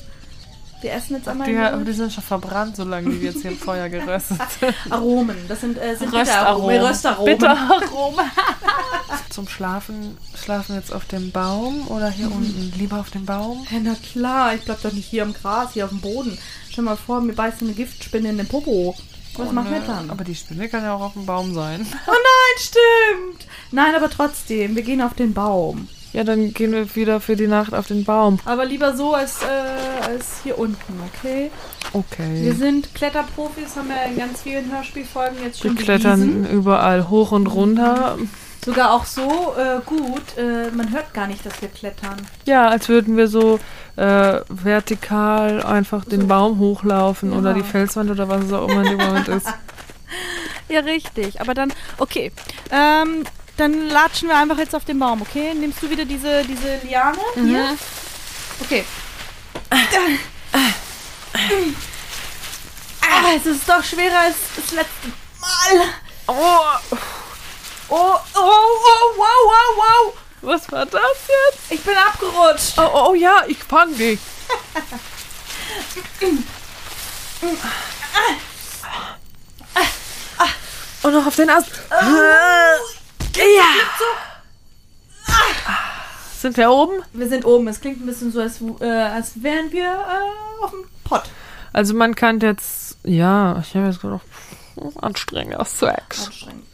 Wir essen jetzt einmal in aber die sind schon verbrannt, solange die wir jetzt hier im Feuer geröstet. Aromen. Das sind, äh, sind Röstaromen. Röstaromen. Bitteraromen. Zum Schlafen, schlafen wir jetzt auf dem Baum oder hier Mhm. unten? Lieber auf dem Baum? Ja, na klar, ich bleib doch nicht hier im Gras, hier auf dem Boden. Stell mal vor, mir beißt eine Giftspinne in den Popo. Was machen wir dann? Aber die Spinne kann ja auch auf dem Baum sein. Oh nein, stimmt. Nein, aber trotzdem, wir gehen auf den Baum. Ja, dann gehen wir wieder für die Nacht auf den Baum. Aber lieber so als, äh, als hier unten, okay? Wir Okay. sind Kletterprofis, haben ja in ganz vielen Hörspielfolgen jetzt Wir schon klettern bewiesen. überall hoch und runter. Sogar auch so äh, gut, äh, man hört gar nicht, dass wir klettern. Ja, als würden wir so äh, vertikal einfach den Baum hochlaufen Ja. oder die Felswand oder was es auch immer in dem Moment ist. Ja, richtig. Aber dann, okay. Ähm, dann latschen wir einfach jetzt auf den Baum, okay? Nimmst du wieder diese, diese Liane hier? Okay. Ah, es ist doch schwerer als das letzte Mal. Oh, Oh, oh, oh, wow, wow, wow. was war das jetzt? Ich bin abgerutscht. Oh, oh, oh ja, ich fang dich. Und noch auf den Ast. Ja. Sind wir oben? Wir sind oben. Es klingt ein bisschen so, als, äh, als wären wir äh, auf dem Pott. Also man kann jetzt, ja, ich habe jetzt gedacht, anstrengender Sex. Anstrengend.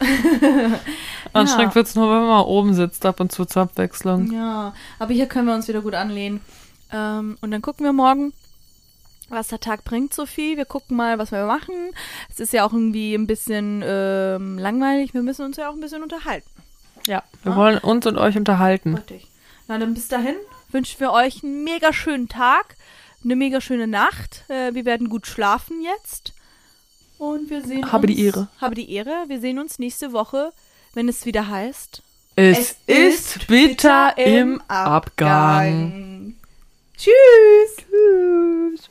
Anstrengend wird's nur, wenn man mal oben sitzt, ab und zu zur Abwechslung. Ja, aber hier können wir uns wieder gut anlehnen. Ähm, und dann gucken wir morgen, was der Tag bringt, Sophie. Wir gucken mal, was wir machen. Es ist ja auch irgendwie ein bisschen ähm, langweilig. Wir müssen uns ja auch ein bisschen unterhalten. Ja, wir wollen uns und euch unterhalten. Richtig. Na, dann bis dahin wünschen wir euch einen mega schönen Tag, eine mega schöne Nacht. Äh, wir werden gut schlafen jetzt. Und wir sehen Habe uns, die Ehre. Habe die Ehre. Wir sehen uns nächste Woche, wenn es wieder heißt. Es, ist bitter im Abgang. Tschüss. Tschüss.